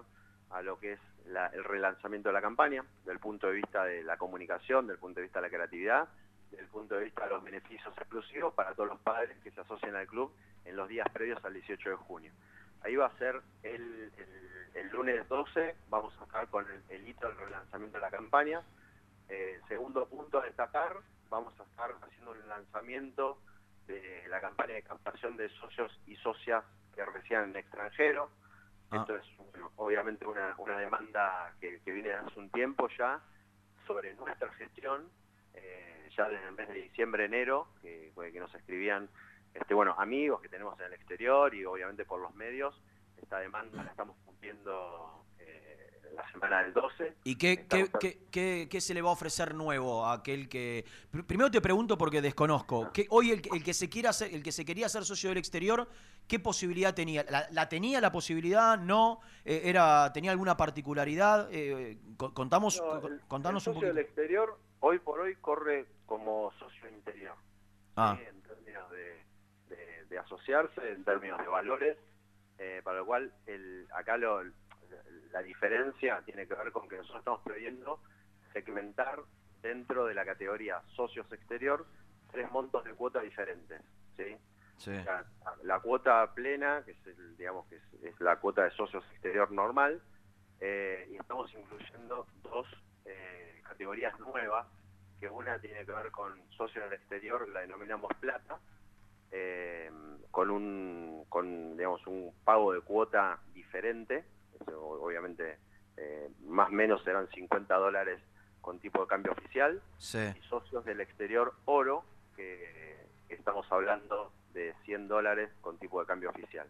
a lo que es el relanzamiento de la campaña, del punto de vista de la comunicación, del punto de vista de la creatividad, del punto de vista de los beneficios exclusivos para todos los padres que se asocian al club en los días previos al 18 de junio. Ahí va a ser el, el- el lunes 12, vamos a estar con el, el hito del relanzamiento de la campaña. Eh, segundo punto a destacar, vamos a estar haciendo un lanzamiento de la campaña de captación de socios y socias que residen en el extranjero. Esto es obviamente una, una demanda que, que viene hace un tiempo ya sobre nuestra gestión, eh, ya desde el mes de diciembre, enero, que, que nos escribían este, bueno, amigos que tenemos en el exterior y obviamente por los medios. Esta demanda la estamos cumpliendo eh, la semana del 12. ¿Y qué, qué, qué- qué- qué se le va a ofrecer nuevo a aquel que... Pr- Primero te pregunto porque desconozco. ¿Qué, hoy el, que- el que se quiera hacer, el que se quería hacer socio del exterior, ¿qué posibilidad tenía? ¿La, la tenía la posibilidad? ¿No? Eh, era, ¿Tenía alguna particularidad? Eh, co- contamos, No, el- contanos el un socio poquito. del exterior hoy por hoy corre como socio interior. Ah. ¿sí? En términos de, de- asociarse, en términos de valores, eh, para lo cual el, acá lo, la diferencia tiene que ver con que nosotros estamos previendo segmentar dentro de la categoría socios exterior tres montos de cuota diferentes. ¿sí? Sí. La cuota plena, que es, el, digamos que es, es la cuota de socios exterior normal, eh, y estamos incluyendo dos eh, categorías nuevas, que una tiene que ver con socios en el exterior, la denominamos plata, eh, con un con digamos un pago de cuota diferente, eso, obviamente eh, más o menos serán 50 dólares con tipo de cambio oficial, Sí. y socios del exterior oro, que, estamos hablando de 100 dólares con tipo de cambio oficial.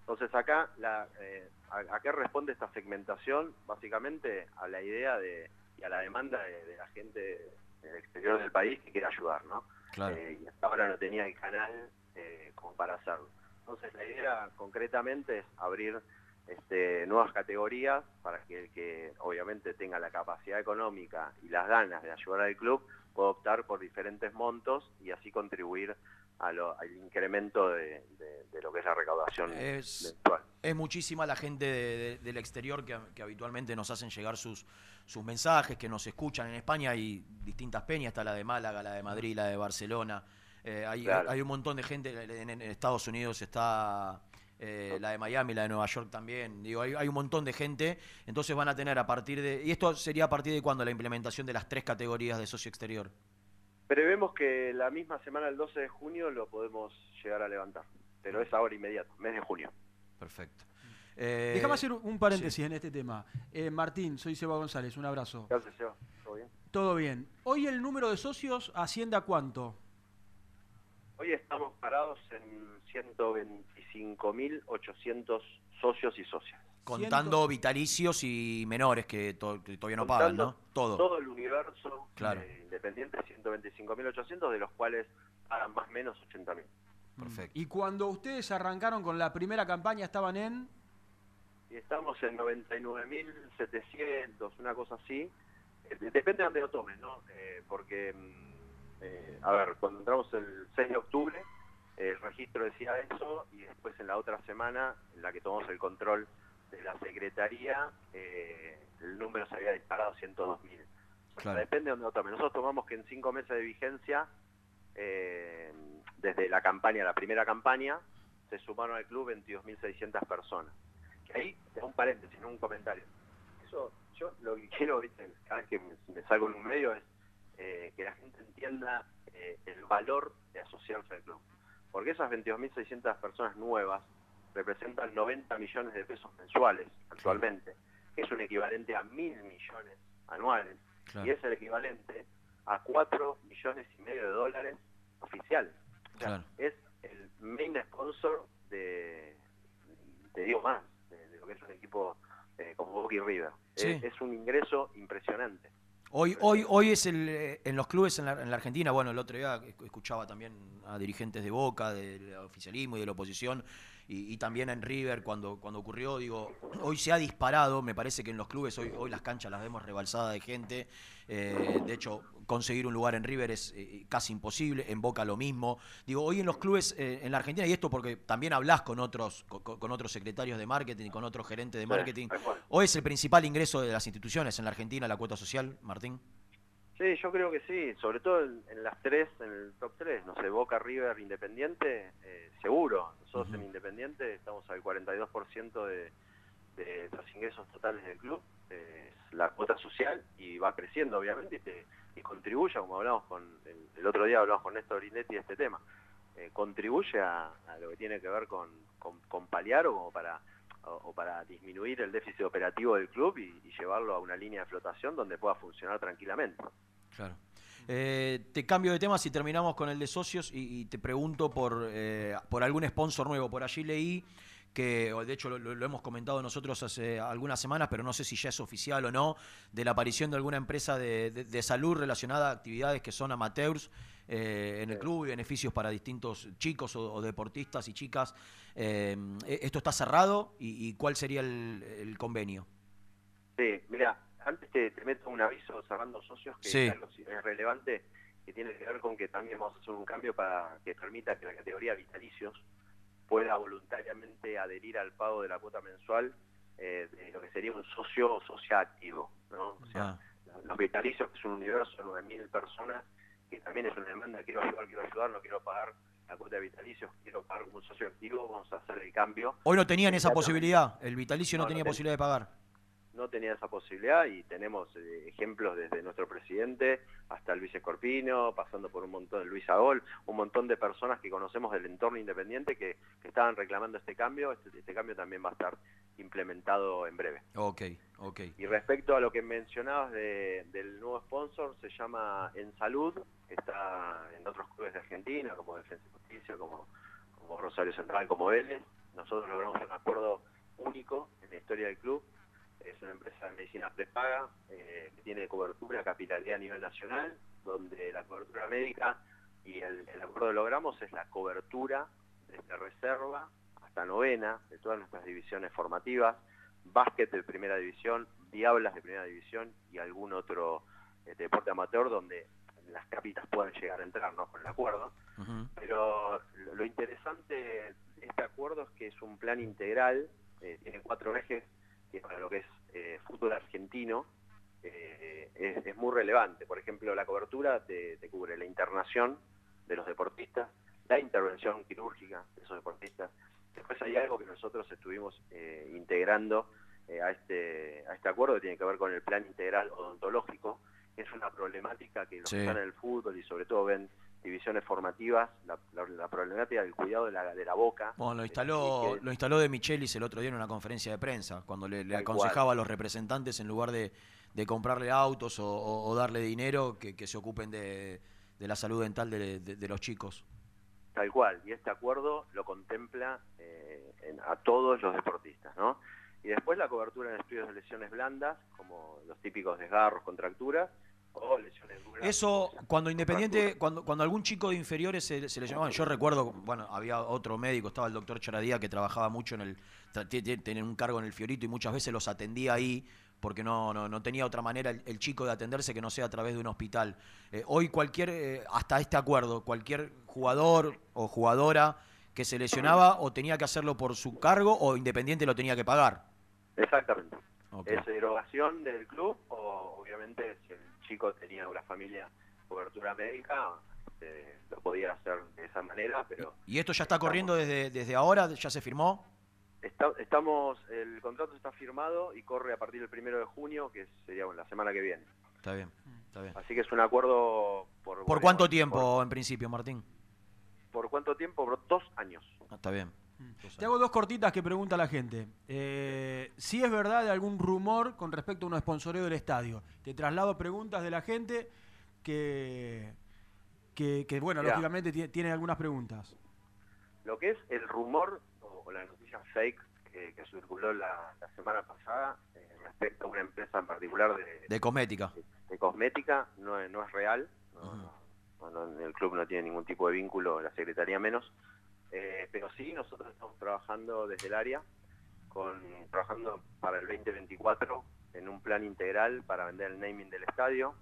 Entonces acá, la, eh, a, a qué responde esta segmentación? Básicamente a la idea de, y a la demanda de, de la gente del exterior del país que quiere ayudar, ¿no? Claro. Eh, y hasta ahora no tenía el canal eh, como para hacerlo. Entonces la idea concretamente es abrir este, nuevas categorías para que el que obviamente tenga la capacidad económica y las ganas de ayudar al club pueda optar por diferentes montos y así contribuir a lo- al incremento de, de- de lo que es la recaudación Es, mensual. es muchísima la gente de- de- del exterior que, que habitualmente nos hacen llegar sus, sus mensajes, que nos escuchan. En España hay distintas peñas, está la de Málaga, la de Madrid, la de Barcelona. Eh, hay, Claro. hay un montón de gente. En, en Estados Unidos está eh, la de Miami, la de Nueva York también. Digo, hay, hay un montón de gente. Entonces van a tener a partir de. ¿Y esto sería a partir de cuándo la implementación de las tres categorías de socio exterior? Prevemos que la misma semana, el 12 de junio, lo podemos llegar a levantar. Pero es ahora inmediato, mes de junio. Perfecto. Eh, Déjame hacer un paréntesis en este tema. Eh, Martín, soy Seba González, un abrazo. Gracias, Seba. ¿Todo bien? Todo bien. Hoy el número de socios asciende a cuánto? Hoy estamos parados en 125.800 socios y socias. Contando vitalicios y menores que, to- que todavía no pagan, ¿no? Todo. Todo el universo Claro. eh, independiente, 125.800, de los cuales pagan más o menos 80.000. Perfecto. Y cuando ustedes arrancaron con la primera campaña estaban en... Y estamos en 99.700, una cosa así. Eh, de- depende de donde lo tomen, ¿no? Eh, porque, mm, eh, a ver, cuando entramos el 6 de octubre, el registro decía eso, y después en la otra semana, en la que tomamos el control de la Secretaría, eh, el número se había disparado a 102.000. O sea, Claro. depende de donde lo tomen. Nosotros tomamos que en cinco meses de vigencia, desde la campaña, la primera campaña, se sumaron al club 22.600 personas. Que ahí, te un paréntesis, no un comentario. Eso, yo lo que quiero, ¿viste? cada vez que me, me salgo en un medio, es eh, que la gente entienda eh, el valor de asociarse al club. Porque esas 22.600 personas nuevas representan 90 millones de pesos mensuales actualmente, que es un equivalente a mil millones anuales, Claro. y es el equivalente a 4 millones y medio de dólares oficiales. O sea, Claro. es el main sponsor de, te digo más, es un equipo eh, como Boca y River. Sí. Es, es un ingreso impresionante. Hoy, hoy, hoy es el, eh, en los clubes en la, en la Argentina, bueno, el otro día esc- escuchaba también a dirigentes de Boca, del oficialismo y de la oposición, y, y también en River cuando, cuando ocurrió, digo, hoy se ha disparado, me parece que en los clubes hoy, hoy las canchas las vemos rebalsadas de gente, eh, de hecho conseguir un lugar en River es eh, casi imposible, en Boca lo mismo, digo, hoy en los clubes eh, en la Argentina, y esto porque también hablas con otros, con, con otros secretarios de marketing con otros gerentes de Sí, marketing, cual. hoy es el principal ingreso de las instituciones en la Argentina, la cuota social, Martín. Sí, yo creo que sí, sobre todo en, en las tres, en el top 3, no sé, Boca, River, Independiente, eh, seguro. Nosotros en Independiente estamos al 42% de, de los ingresos totales del club, eh, es la cuota social y va creciendo obviamente y, te- y contribuye, como hablamos con, el, el otro día hablamos con Néstor Brindetti de este tema, eh, contribuye a, a lo que tiene que ver con, con, con paliar o como para o, para disminuir el déficit operativo del club y, y llevarlo a una línea de flotación donde pueda funcionar tranquilamente. Claro. Eh, te cambio de tema si terminamos con el de socios y, y te pregunto por, eh, por algún sponsor nuevo. Por allí leí que, de hecho lo, lo- lo hemos comentado nosotros hace algunas semanas, pero no sé si ya es oficial o no, de la aparición de alguna empresa de, de- de salud relacionada a actividades que son amateurs eh, en el club y beneficios para distintos chicos o, o deportistas y chicas. Eh, ¿Esto está cerrado y, y cuál sería el, el convenio? Sí, mira, antes te, te meto un aviso cerrando socios que Sí. es, algo- es relevante, que tiene que ver con que también vamos a hacer un cambio para que permita que la categoría vitalicios pueda voluntariamente adherir al pago de la cuota mensual eh, de lo que sería un socio o socia activo, ¿no? O sea, Ah, los vitalicios, que es un universo de 9.000 personas, que también es una demanda, quiero ayudar, quiero ayudar, no quiero pagar la cuota de vitalicios, quiero pagar un socio activo, vamos a hacer el cambio. Hoy no tenían esa posibilidad, el vitalicio no, No, no tenía ten- posibilidad de pagar. No tenía esa posibilidad y tenemos eh, ejemplos desde nuestro presidente hasta Luis Escorpino, pasando por un montón de Luis Agol, un montón de personas que conocemos del entorno independiente que, que estaban reclamando este cambio. Este, este cambio también va a estar implementado en breve. Ok, ok. Y respecto a lo que mencionabas de- del nuevo sponsor, se llama En Salud, está en otros clubes de Argentina, como Defensa y Justicia, como, como Rosario Central, como Vélez. Nosotros logramos un acuerdo único en la historia del club. Es una empresa de medicina prepaga eh, que tiene cobertura, capitalidad a nivel nacional, donde la cobertura médica y el, el acuerdo que logramos es la cobertura desde reserva hasta novena de todas nuestras divisiones formativas, básquet de primera división, diablas de primera división y algún otro eh, deporte amateur donde las cápitas puedan llegar a entrar, ¿no? Con el acuerdo. Pero lo- lo interesante de este acuerdo es que es un plan integral, eh, tiene cuatro ejes, que para lo que es eh, fútbol argentino eh, es, es muy relevante. Por ejemplo, la cobertura te, te cubre la internación de los deportistas, la intervención quirúrgica de esos deportistas. Después hay algo que nosotros estuvimos eh, integrando eh, a, este, a este acuerdo que tiene que ver con el plan integral odontológico. Es una problemática que los Sí. que están en el fútbol y sobre todo ven divisiones formativas, la, la- la problemática del cuidado de la, de la boca. Bueno, lo Eh, instaló, lo instaló de Michelis el otro día en una conferencia de prensa, cuando le, le Tal cual. aconsejaba a los representantes, en lugar de, de comprarle autos o, o- o darle dinero, que, que se ocupen de, de la salud dental de, de- de los chicos. Tal cual, y este acuerdo lo contempla eh, en- a todos los deportistas, ¿no? Y después la cobertura en estudios de lesiones blandas, como los típicos desgarros, contracturas, Eso, cuando Independiente, cuando, cuando algún chico de inferiores se, se le llamaban, yo recuerdo, bueno, había otro médico, estaba el doctor Charadía, que trabajaba mucho en el, tenía un cargo en el Fiorito y muchas veces los atendía ahí, porque no, no, no tenía otra manera el, el chico de atenderse que no sea a través de un hospital. Eh, hoy cualquier, eh, hasta este acuerdo, cualquier jugador o jugadora que se lesionaba o tenía que hacerlo por su cargo o Independiente lo tenía que pagar. Exactamente. Es erogación del club, o obviamente si el chico tenía una familia cobertura médica, eh, lo podía hacer de esa manera, pero ¿Y esto ya está corriendo desde, desde ahora? ¿Ya se firmó? Está- estamos, el contrato está firmado y corre a partir del primero de junio, que sería la semana que viene. Está bien, está bien. Así que es un acuerdo por... ¿Por bueno, cuánto tiempo en principio, Martín? Por, por cuánto tiempo? Por dos años. Ah, Está bien. Te hago dos cortitas que pregunta la gente. Eh, si es verdad de algún rumor con respecto a un sponsoreo del estadio. Te traslado preguntas de la gente que, que, que, bueno, Mirá. lógicamente tie- tienen algunas preguntas. Lo que es el rumor o, o la noticia fake que, que circuló la, la semana pasada eh, respecto a una empresa en particular de, De cosmética. de cosmética no, es- no es real. No, no, no, no, el club no tiene ningún tipo de vínculo, la secretaría menos. Eh, pero sí, nosotros estamos trabajando desde el área, con, trabajando para el 2024 en un plan integral para vender el naming del estadio.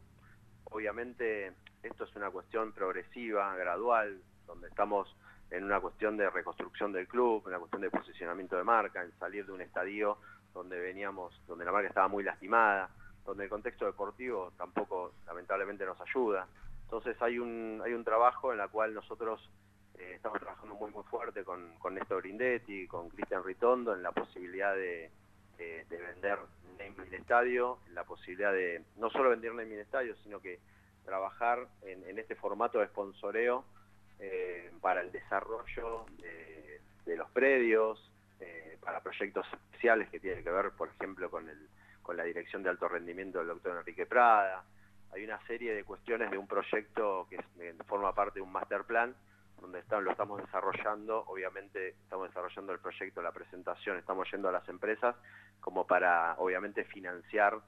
Obviamente esto es una cuestión progresiva, gradual, donde estamos en una cuestión de reconstrucción del club, una cuestión de posicionamiento de marca, en salir de un estadio donde veníamos, donde la marca estaba muy lastimada, donde el contexto deportivo tampoco lamentablemente nos ayuda. Entonces hay un, hay un trabajo en la cual nosotros eh, estamos trabajando muy muy fuerte con, con Néstor Grindetti, con Cristian Ritondo en la posibilidad de, de- de vender naming estadio, en la posibilidad de no solo vender naming estadio, sino que trabajar en, este formato de sponsoreo eh, para el desarrollo de, los predios, eh, para proyectos especiales que tienen que ver, por ejemplo, con, el, con la dirección de alto rendimiento del doctor Enrique Prada. Hay una serie de cuestiones de un proyecto que forma parte de un master plan, donde está- lo estamos desarrollando, obviamente estamos desarrollando el proyecto, la presentación, estamos yendo a las empresas como para, obviamente, financiar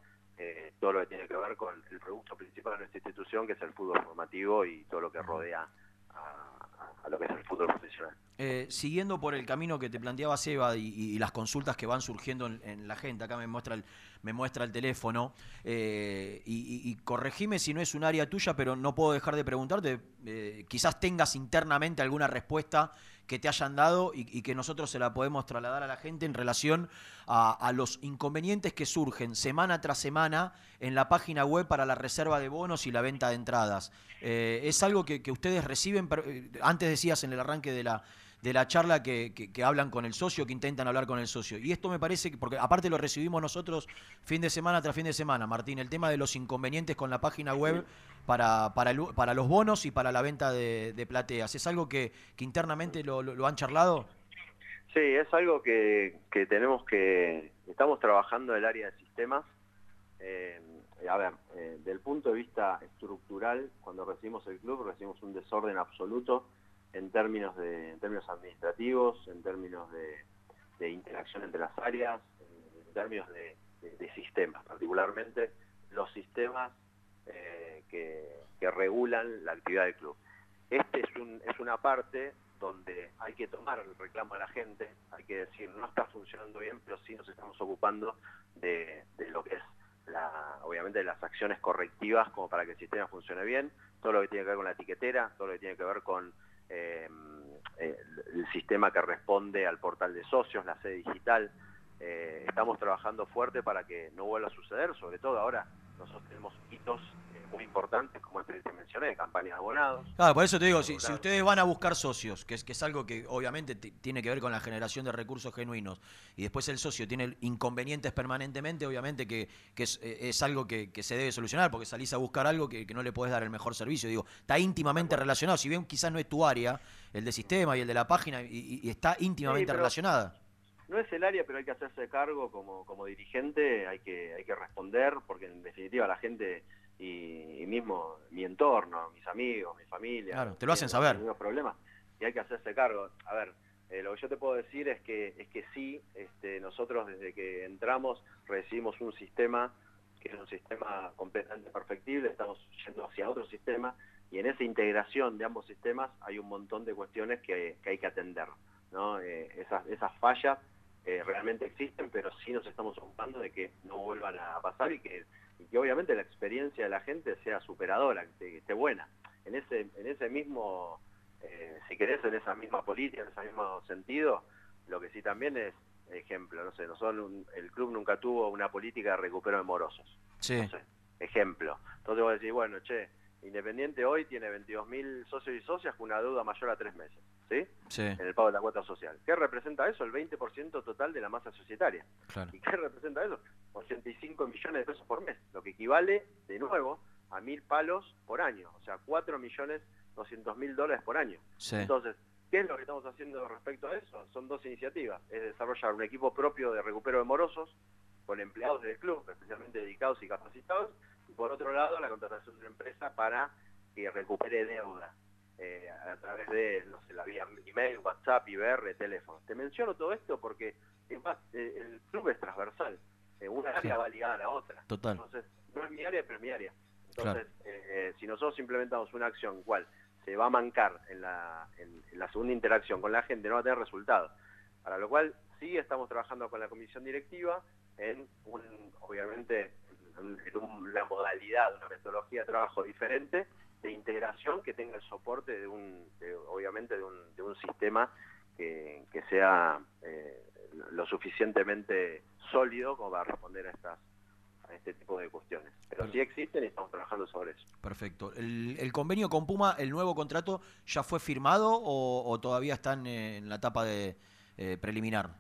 eh, todo lo que tiene que ver con el producto principal de nuestra institución, que es el fútbol formativo y todo lo que rodea a, lo que es el fútbol profesional. Eh, siguiendo por el camino que te planteaba Seba y, las consultas que van surgiendo en, la gente, acá me muestra el, me muestra el teléfono, eh, y, y- corregime si no es un área tuya, pero no puedo dejar de preguntarte, eh, quizás tengas internamente alguna respuesta que te hayan dado y, que nosotros se la podemos trasladar a la gente en relación a, los inconvenientes que surgen semana tras semana en la página web para la reserva de bonos y la venta de entradas. Es algo que, ustedes reciben, antes decías en el arranque de la, de la charla que, que- que hablan con el socio, que intentan hablar con el socio. Y esto me parece, que, porque aparte lo recibimos nosotros fin de semana tras fin de semana, Martín, el tema de los inconvenientes con la página web para, para, el- para los bonos y para la venta de, de plateas. ¿Es algo que, que internamente lo, lo- lo han charlado? Sí, es algo que, que tenemos que... Estamos trabajando en el área de sistemas. Eh, a ver, eh, del punto de vista estructural, cuando recibimos el club, recibimos un desorden absoluto en términos, de, en términos administrativos, en términos de, de interacción entre las áreas, en términos de, de- de sistemas, particularmente los sistemas eh, que, regulan la actividad del club. Este es, un, es una parte donde hay que tomar el reclamo a la gente, hay que decir, no está funcionando bien, pero sí nos estamos ocupando de, de lo que es la, obviamente las acciones correctivas como para que el sistema funcione bien, todo lo que tiene que ver con la etiquetera, todo lo que tiene que ver con eh, el, sistema que responde al portal de socios, la sede digital. Eh, estamos trabajando fuerte para que no vuelva a suceder, sobre todo ahora nosotros tenemos hitos muy importantes, como el que te mencioné, campañas de abonados. Claro, por eso te digo, si, si ustedes van a buscar socios, que es, que es algo que obviamente ti- tiene que ver con la generación de recursos genuinos, y después el socio tiene inconvenientes permanentemente, obviamente que, que es, eh, es algo que, que se debe solucionar, porque salís a buscar algo que, que no le podés dar el mejor servicio. Digo, está íntimamente relacionado, si bien quizás no es tu área, el de sistema y el de la página, y, y- está íntimamente relacionada. No es el área, pero hay que hacerse cargo como, como dirigente, hay que, hay que responder, porque en definitiva la gente y, y mismo mi entorno, mis amigos, mi familia, Claro, te lo hacen saber. problemas y hay que hacerse cargo. A ver, eh, lo que yo te puedo decir es que es que sí, este, nosotros desde que entramos recibimos un sistema que es un sistema completamente perfectible, estamos yendo hacia otro sistema y en esa integración de ambos sistemas hay un montón de cuestiones que, que hay que atender. ¿no? Eh, esas, esas fallas eh, realmente existen, pero sí nos estamos ocupando de que no vuelvan a pasar y que, y que obviamente la experiencia de la gente sea superadora, que esté, buena. En ese, en ese mismo, eh, si querés, en esa misma política, en ese mismo sentido, lo que sí también es ejemplo, no sé, nosotros el club nunca tuvo una política de recupero de morosos. Sí. No sé, ejemplo. Entonces vos decís, bueno, che, Independiente hoy tiene 22.000 socios y socias con una deuda mayor a tres meses, ¿sí? Sí, En el pago de la cuota social. ¿Qué representa eso? El 20% total de la masa societaria. claro. ¿Y qué representa eso? 85 millones de pesos por mes, lo que equivale, de nuevo, a mil palos por año, o sea, 4 millones 200 mil dólares por año. Sí. Entonces, ¿qué es lo que estamos haciendo respecto a eso? Son dos iniciativas. Es desarrollar un equipo propio de recupero de morosos, con empleados del club, especialmente dedicados y capacitados, y por otro lado, la contratación de una empresa para que recupere deuda. Eh, a través de, no sé, la vía email, WhatsApp, IBR, teléfono. Te menciono todo esto porque, es más, eh, el club es transversal. Eh, una área va ligada a la otra. Total. Entonces, no es mi área, pero es mi área. Entonces, eh, si nosotros implementamos una acción cual se va a mancar en la, en, en la segunda interacción con la gente, no va a tener resultados. Para lo cual, sí estamos trabajando con la comisión directiva en, un, obviamente, en, en una modalidad, una metodología de trabajo diferente, de integración que tenga el soporte de un, de- obviamente, de un, de un sistema que, que sea eh, lo suficientemente sólido como para responder a estas a este tipo de cuestiones. Pero sí existen y estamos trabajando sobre eso. Perfecto. ¿El, el convenio con Puma, el nuevo contrato, ya fue firmado o, o todavía están en la etapa de eh, preliminar?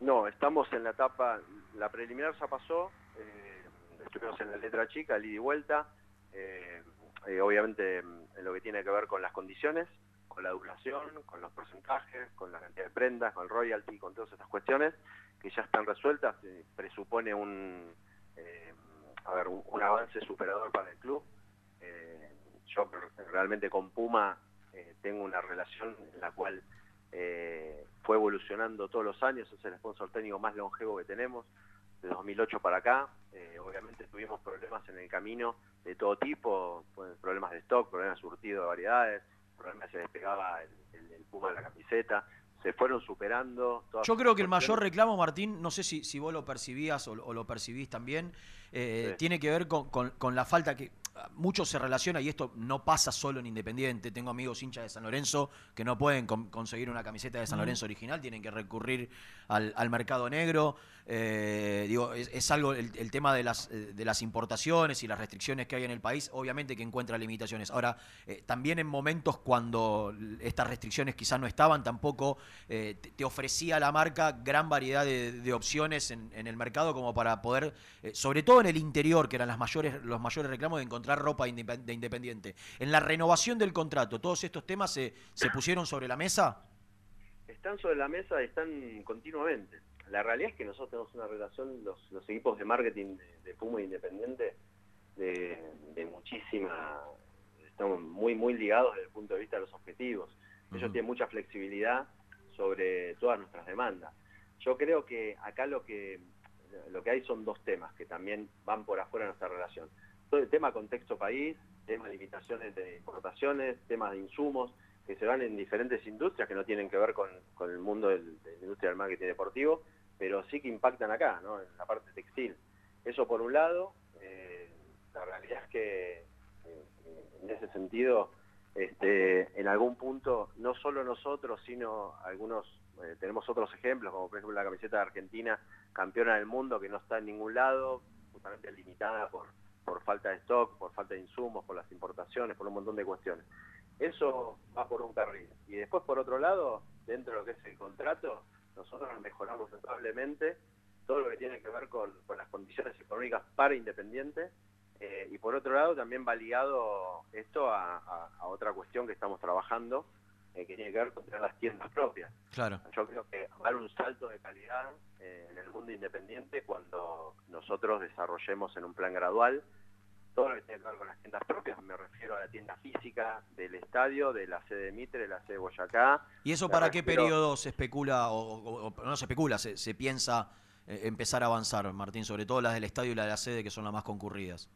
No, estamos en la etapa, la preliminar ya pasó, eh, estuvimos en la letra chica, el ida y vuelta, eh, eh, obviamente mm, en lo que tiene que ver con las condiciones, con la duración, con los porcentajes, con la cantidad de prendas, con el royalty, con todas estas cuestiones que ya están resueltas, eh, presupone un, eh, un, un avance superador para el club. Eh, yo realmente con Puma tengo una relación en la cual fue evolucionando todos los años, es el sponsor técnico más longevo que tenemos, de 2008 para acá. Obviamente tuvimos problemas en el camino de todo tipo, pues, problemas de stock, problemas de surtido de variedades, problemas se despegaba el, el- el puma de la camiseta, se fueron superando. todas Yo creo que el mayor reclamo, Martín, no sé si, si vos lo percibías o, lo- o lo percibís también, eh, Sí. tiene que ver con, con- con la falta que mucho se relaciona, y esto no pasa solo en Independiente, tengo amigos hinchas de San Lorenzo que no pueden con- conseguir una camiseta de San. Lorenzo original, tienen que recurrir al, al mercado negro, eh, digo, es, es algo, el, el tema de las, eh, de las importaciones y las restricciones que hay en el país, obviamente que encuentra limitaciones. Ahora, eh, también en momentos cuando estas restricciones quizás no estaban, tampoco eh, te, ofrecía la marca gran variedad de, de opciones en, en el mercado como para poder, sobre todo en el interior, que eran las mayores, los mayores reclamos de encontrar ropa indep- de independiente. En la renovación del contrato, ¿todos estos temas se, se pusieron sobre la mesa? están sobre la mesa, están continuamente. La realidad es que nosotros tenemos una relación, los, los equipos de marketing de, de Puma Independiente, de, de muchísima, estamos muy, muy ligados desde el punto de vista de los objetivos. Ellos tienen mucha flexibilidad sobre todas nuestras demandas. Yo creo que acá lo que, lo que hay son dos temas que también van por afuera de nuestra relación. Todo el tema contexto país, tema de limitaciones de importaciones, temas de insumos, que se van en diferentes industrias que no tienen que ver con, con el mundo de la industria del marketing deportivo, pero sí que impactan acá, ¿no? en la parte textil. Eso por un lado, eh, la realidad es que en ese sentido, este, en algún punto, no solo nosotros, sino algunos, eh, tenemos otros ejemplos, como por ejemplo la camiseta de Argentina, campeona del mundo, que no está en ningún lado, justamente limitada por, por falta de stock, por falta de insumos, por las importaciones, por un montón de cuestiones. Eso va por un carril. Y después, por otro lado, dentro de lo que es el contrato, nosotros mejoramos notablemente todo lo que tiene que ver con, con las condiciones económicas para Independiente. eh, y por otro lado, también va ligado esto a- a otra cuestión que estamos trabajando, eh, que tiene que ver con tener las tiendas propias. Claro. Yo creo que dar un salto de calidad eh, en el mundo independiente cuando nosotros desarrollemos en un plan gradual todo lo que tiene que ver con las tiendas propias. Me refiero a la tienda física del estadio, de la sede de Mitre, de la sede de Boyacá. ¿Y eso para qué periodo se especula, o, o- o- no se especula, se, se piensa eh, empezar a avanzar, Martín? Sobre todo las del estadio y las de la sede, que son las más concurridas.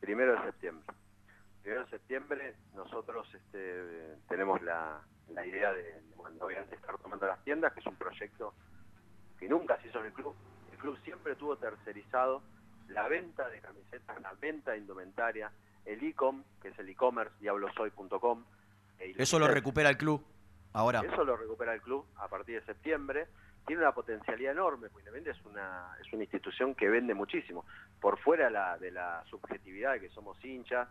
Primero de septiembre. Primero de septiembre nosotros este, tenemos la, la idea de, bueno, obviamente, estar tomando las tiendas, que es un proyecto que nunca se hizo en el club. El club siempre tuvo tercerizado la venta de camisetas, la venta de indumentaria, el e-com, que es el e-commerce, diablosoy.com. e Eso lo recupera el club ahora. Eso lo recupera el club a partir de septiembre. Tiene una potencialidad enorme, porque es una, es una institución que vende muchísimo. Por fuera la- de la subjetividad de que somos hinchas,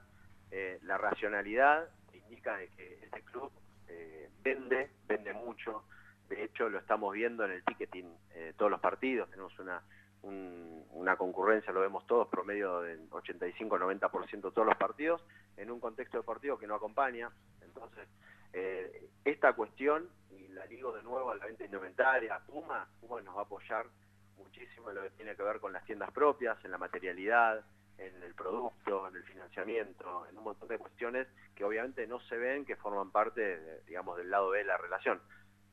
eh, la racionalidad indica de que este club eh, vende, vende mucho. De hecho, lo estamos viendo en el ticketing eh, todos los partidos. Tenemos una, un- una concurrencia, lo vemos todos, promedio del 85-90% todos los partidos, en un contexto deportivo que no acompaña. Entonces, eh, esta cuestión, y la digo de nuevo a la venta indumentaria, Puma, Puma nos va a apoyar muchísimo en lo que tiene que ver con las tiendas propias, en la materialidad, en el producto, en el financiamiento, en un montón de cuestiones que obviamente no se ven, que forman parte, digamos, del lado B de la relación.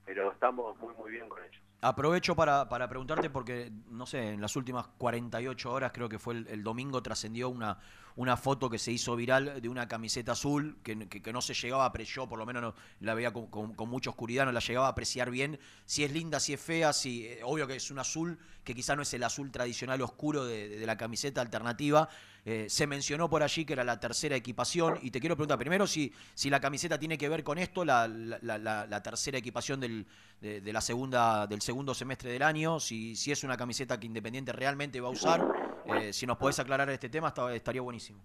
Pero estamos muy, muy bien con ellos. Aprovecho para, para preguntarte porque, no sé, en las últimas 48 horas, creo que fue el, domingo, trascendió una, una foto que se hizo viral de una camiseta azul que, que- no se llegaba a apreciar, yo por lo menos no, la veía con, con- con mucha oscuridad, no la llegaba a apreciar bien, si es linda, si es fea, si eh, obvio que es un azul que quizá no es el azul tradicional oscuro de, de la camiseta alternativa. Eh, se mencionó por allí que era la tercera equipación y te quiero preguntar primero si, si la camiseta tiene que ver con esto, la, la- tercera equipación del, de, la segunda, del segundo semestre del año, si, si es una camiseta que Independiente realmente va a usar, eh, si nos podés aclarar este tema esta- estaría buenísimo.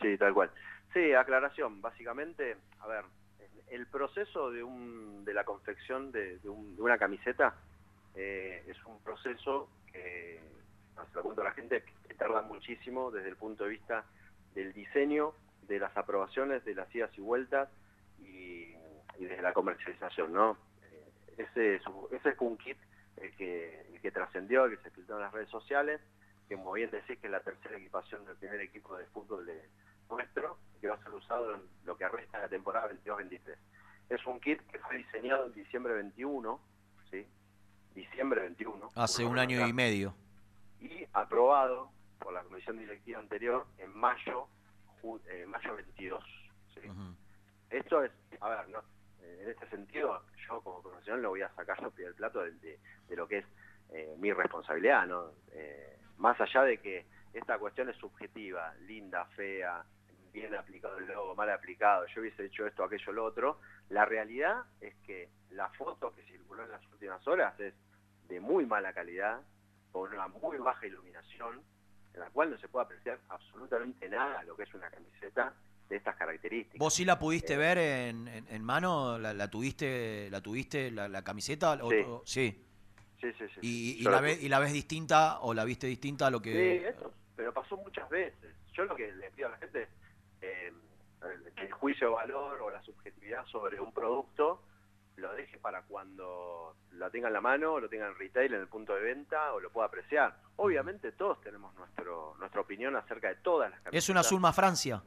Sí, tal cual. Sí, aclaración. Básicamente, a ver, el proceso de, un, de la confección de, de un- de una camiseta eh, es un proceso que, se lo cuento a la gente, que tarda muchísimo desde el punto de vista del diseño, de las aprobaciones, de las idas y vueltas y, y de la comercialización, ¿no? Eh, ese, es, un- ese fue un kit el que, el que trascendió, el que se filtró en las redes sociales, que como bien decís que es la tercera equipación del primer equipo de fútbol de nuestro, que va a ser usado en lo que resta de la temporada 22-23. Es un kit que fue diseñado en diciembre 21, ¿sí? Diciembre 21. Hace un año y medio. Y aprobado por la comisión directiva anterior en mayo, eh, mayo 22. ¿sí? Esto es, a ver, no, eh, en este sentido, yo como profesional lo voy a sacar yo pie del plato de, de- de lo que es eh, mi responsabilidad, ¿no? Eh, más allá de que esta cuestión es subjetiva, linda, fea, bien aplicado el logo, mal aplicado, yo hubiese hecho esto, aquello, lo otro, la realidad es que la foto que circuló en las últimas horas es de muy mala calidad, con una muy baja iluminación, en la cual no se puede apreciar absolutamente nada lo que es una camiseta de estas características. ¿Vos sí la pudiste ver en, en- en mano? ¿La, la tuviste la tuviste la, la camiseta? O- Sí. o- sí. Sí, sí, sí. ¿Y, la tuve. ¿Y la ves distinta o la viste distinta a lo Sí, que...? eso, pero pasó muchas veces. Yo lo que le pido a la gente es eh, el- el juicio de valor o la subjetividad sobre un producto lo deje para cuando lo tenga en la mano, lo tenga en retail, en el punto de venta o lo pueda apreciar. Obviamente todos tenemos nuestro nuestra opinión acerca de todas las camisetas. ¿Es un azul más Francia?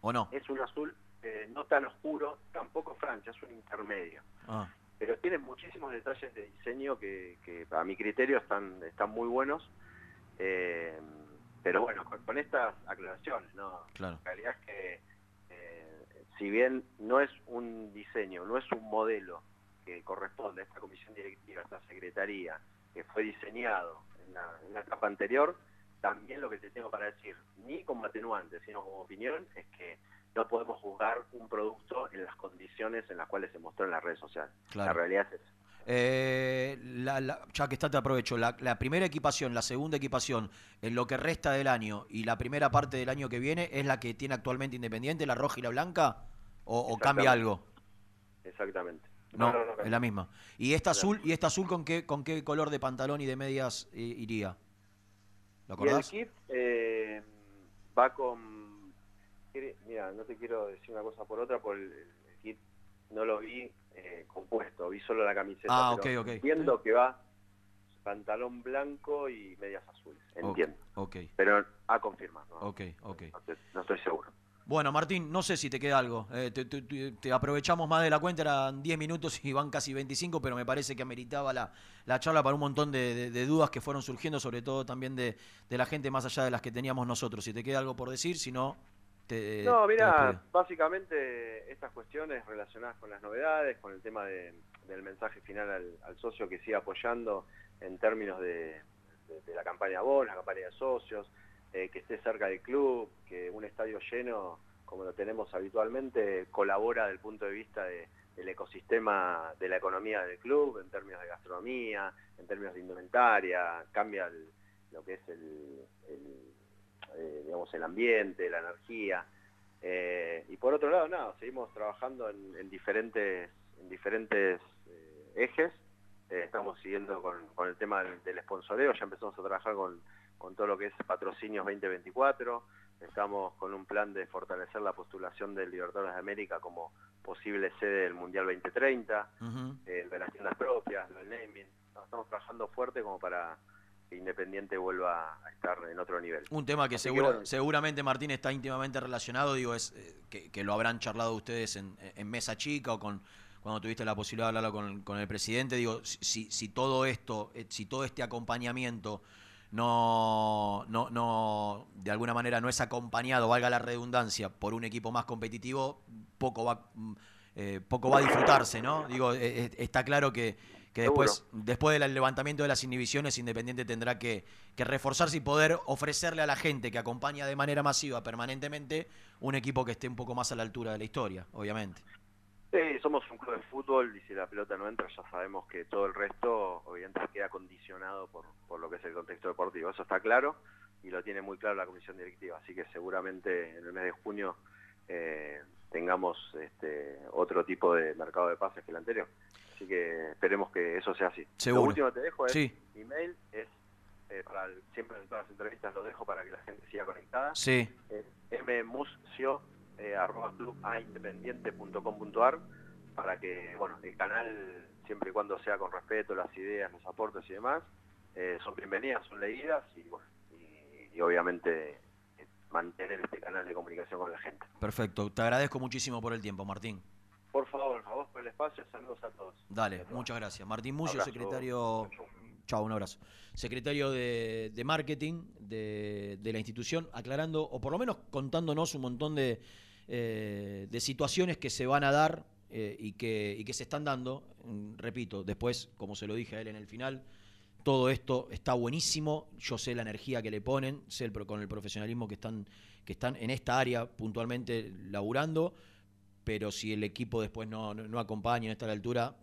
¿O no? Es un azul eh, no tan oscuro, tampoco Francia, es un intermedio. Ah. pero tiene muchísimos detalles de diseño que, que a mi criterio están, están muy buenos. Eh, pero bueno, con, con estas aclaraciones, ¿no? Claro. La realidad es que si bien no es un diseño, no es un modelo que corresponde a esta comisión directiva, a esta secretaría, que fue diseñado en la, en la etapa anterior, también lo que te tengo para decir, ni como atenuante, sino como opinión, es que no podemos juzgar un producto en las condiciones en las cuales se mostró en las redes sociales. Claro. La realidad es esa. Eh, la- la- ya que está, te aprovecho. La, la primera equipación, la segunda equipación, en lo que resta del año y la primera parte del año que viene, ¿es la que tiene actualmente Independiente, la roja y la blanca? ¿O, o cambia algo? Exactamente. No, no, no, es la misma. ¿Y esta azul, y esta azul con qué, con qué color de pantalón y de medias eh, iría? ¿Lo Y el acordás? kit eh, va con... Mira, no te quiero decir una cosa por otra, por el, el kit no lo vi eh, compuesto, vi solo la camiseta. Ah, pero ok, ok. Entiendo que va pantalón blanco y medias azules, entiendo. Ok, Pero a confirmar, ¿no? ok, ok. No, estoy seguro. Bueno, Martín, no sé si te queda algo. Eh, te, te- te- te aprovechamos más de la cuenta, eran 10 minutos y van casi 25, pero me parece que ameritaba la, la charla para un montón de, de- de dudas que fueron surgiendo, sobre todo también de, de la gente más allá de las que teníamos nosotros. Si te queda algo por decir, si no, te. No, mira, básicamente estas cuestiones relacionadas con las novedades, con el tema de- del mensaje final al, al socio que sigue apoyando en términos de, de- de la campaña BON, la campaña de socios, eh, que esté cerca del club, que un estadio lleno, como lo tenemos habitualmente, colabora desde el punto de vista de- del ecosistema de la economía del club, en términos de gastronomía, en términos de indumentaria, cambia el- lo que es el- el eh, digamos, el ambiente, la energía. Eh, y por otro lado, nada, seguimos trabajando en, en diferentes, en diferentes eh, ejes. Eh, estamos siguiendo con, con el tema del, del sponsoreo, ya empezamos a trabajar con, con todo lo que es patrocinios 2024. Estamos con un plan de fortalecer la postulación del Libertadores de América como posible sede del Mundial 2030, Ujú. eh, de las tiendas propias, del naming. Estamos trabajando fuerte como para que Independiente vuelva a estar en otro nivel. Un tema que, segura- bueno, seguramente Martín está íntimamente relacionado, digo, es eh, que, que lo habrán charlado ustedes en, en mesa chica o con cuando tuviste la posibilidad de hablarlo con, con el presidente, digo, si, todo esto, eh, si todo este acompañamiento no, no, no, de alguna manera no es acompañado, valga la redundancia, por un equipo más competitivo, poco va, mm, eh, poco va a disfrutarse, ¿no? Digo, eh, está claro que, que después, después del levantamiento de las inhibiciones, Independiente tendrá que, que reforzarse y poder ofrecerle a la gente que acompaña de manera masiva permanentemente un equipo que esté un poco más a la altura de la historia, obviamente. Sí, somos un club de fútbol y si la pelota no entra ya sabemos que todo el resto obviamente queda condicionado por, por lo que es el contexto deportivo. Eso está claro y lo tiene muy claro la comisión directiva. Así que seguramente en el mes de junio eh, tengamos este, otro tipo de mercado de pases que el anterior. Así que esperemos que eso sea así. Seguro. Lo último que te dejo es Sí. mi mail, es eh, para el- siempre en todas las entrevistas lo dejo para que la gente siga conectada. Sí. Es mmuscio eh, arroba clubaindependiente.com.ar para que, bueno, el canal, siempre y cuando sea con respeto, las ideas, los aportes y demás, eh, son bienvenidas, son leídas y, bueno, y, y obviamente mantener este canal de comunicación con la gente. Perfecto, te agradezco muchísimo por el tiempo, Martín. Por favor, a el espacio, saludos a todos. Dale, muchas gracias. Martín Mucio, Abrazo. secretario. Chao, un abrazo. Secretario de, de marketing de, de la institución, aclarando, o por lo menos contándonos un montón de, eh, de situaciones que se van a dar eh, y, que, y que se están dando. Repito, después, como se lo dije a él en el final, todo esto está buenísimo. Yo sé la energía que le ponen, sé el con el profesionalismo que están, que están en esta área puntualmente laburando pero si el equipo después no, no, no acompaña, no está a la altura,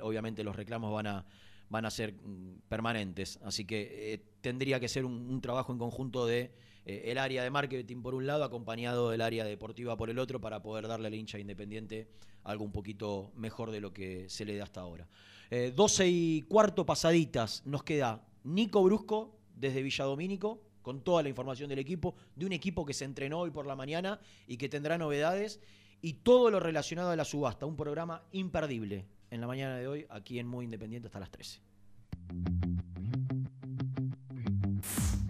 obviamente los reclamos van a, van a ser mm, permanentes. Así que eh, tendría que ser un, trabajo en conjunto de eh, el área de marketing por un lado, acompañado del área deportiva por el otro, para poder darle al hincha independiente algo un poquito mejor de lo que se le da hasta ahora. Eh, 12 y cuarto pasaditas, nos queda Nico Brusco desde Villadomínico con toda la información del equipo, de un equipo que se entrenó hoy por la mañana y que tendrá novedades y todo lo relacionado a la subasta. Un programa imperdible en la mañana de hoy aquí en Muy Independiente hasta las 13.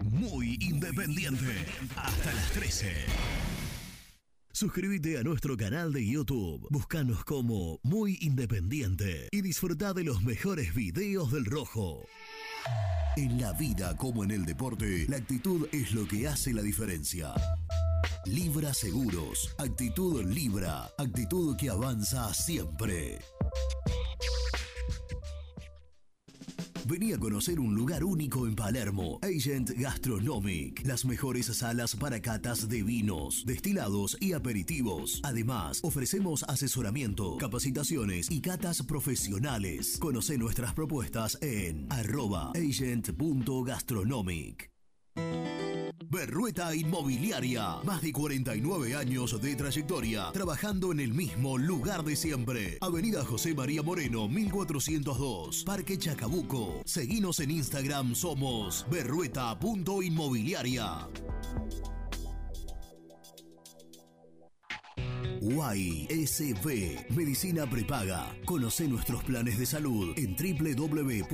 Muy independiente. Hasta las 13. Suscríbete a nuestro canal de YouTube. Búscanos como Muy Independiente y disfruta de los mejores videos del Rojo. En la vida como en el deporte, la actitud es lo que hace la diferencia. Libra Seguros. Actitud Libra. Actitud que avanza siempre. Vení a conocer un lugar único en Palermo. Agent Gastronomic. Las mejores salas para catas de vinos, destilados y aperitivos. Además, ofrecemos asesoramiento, capacitaciones y catas profesionales. Conoce nuestras propuestas en arroba agent.gastronomic. Berrueta Inmobiliaria. Más de 49 años de trayectoria, trabajando en el mismo lugar de siempre. Avenida José María Moreno, 1402, Parque Chacabuco. Seguinos en Instagram, somos berrueta.inmobiliaria. YSB Medicina Prepaga. Conoce nuestros planes de salud en www.ysb.com.ar.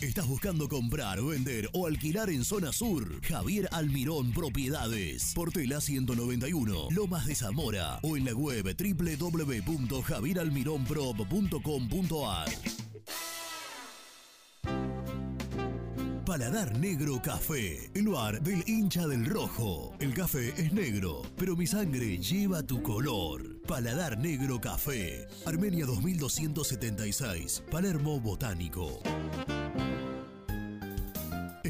¿Estás buscando comprar, vender o alquilar en zona sur? Javier Almirón Propiedades. Portela 191, Lomas de Zamora o en la web www.javieralmironprop.com.ar. Paladar Negro Café, el bar del hincha del rojo. El café es negro, pero mi sangre lleva tu color. Paladar Negro Café, Armenia 2276, Palermo Botánico.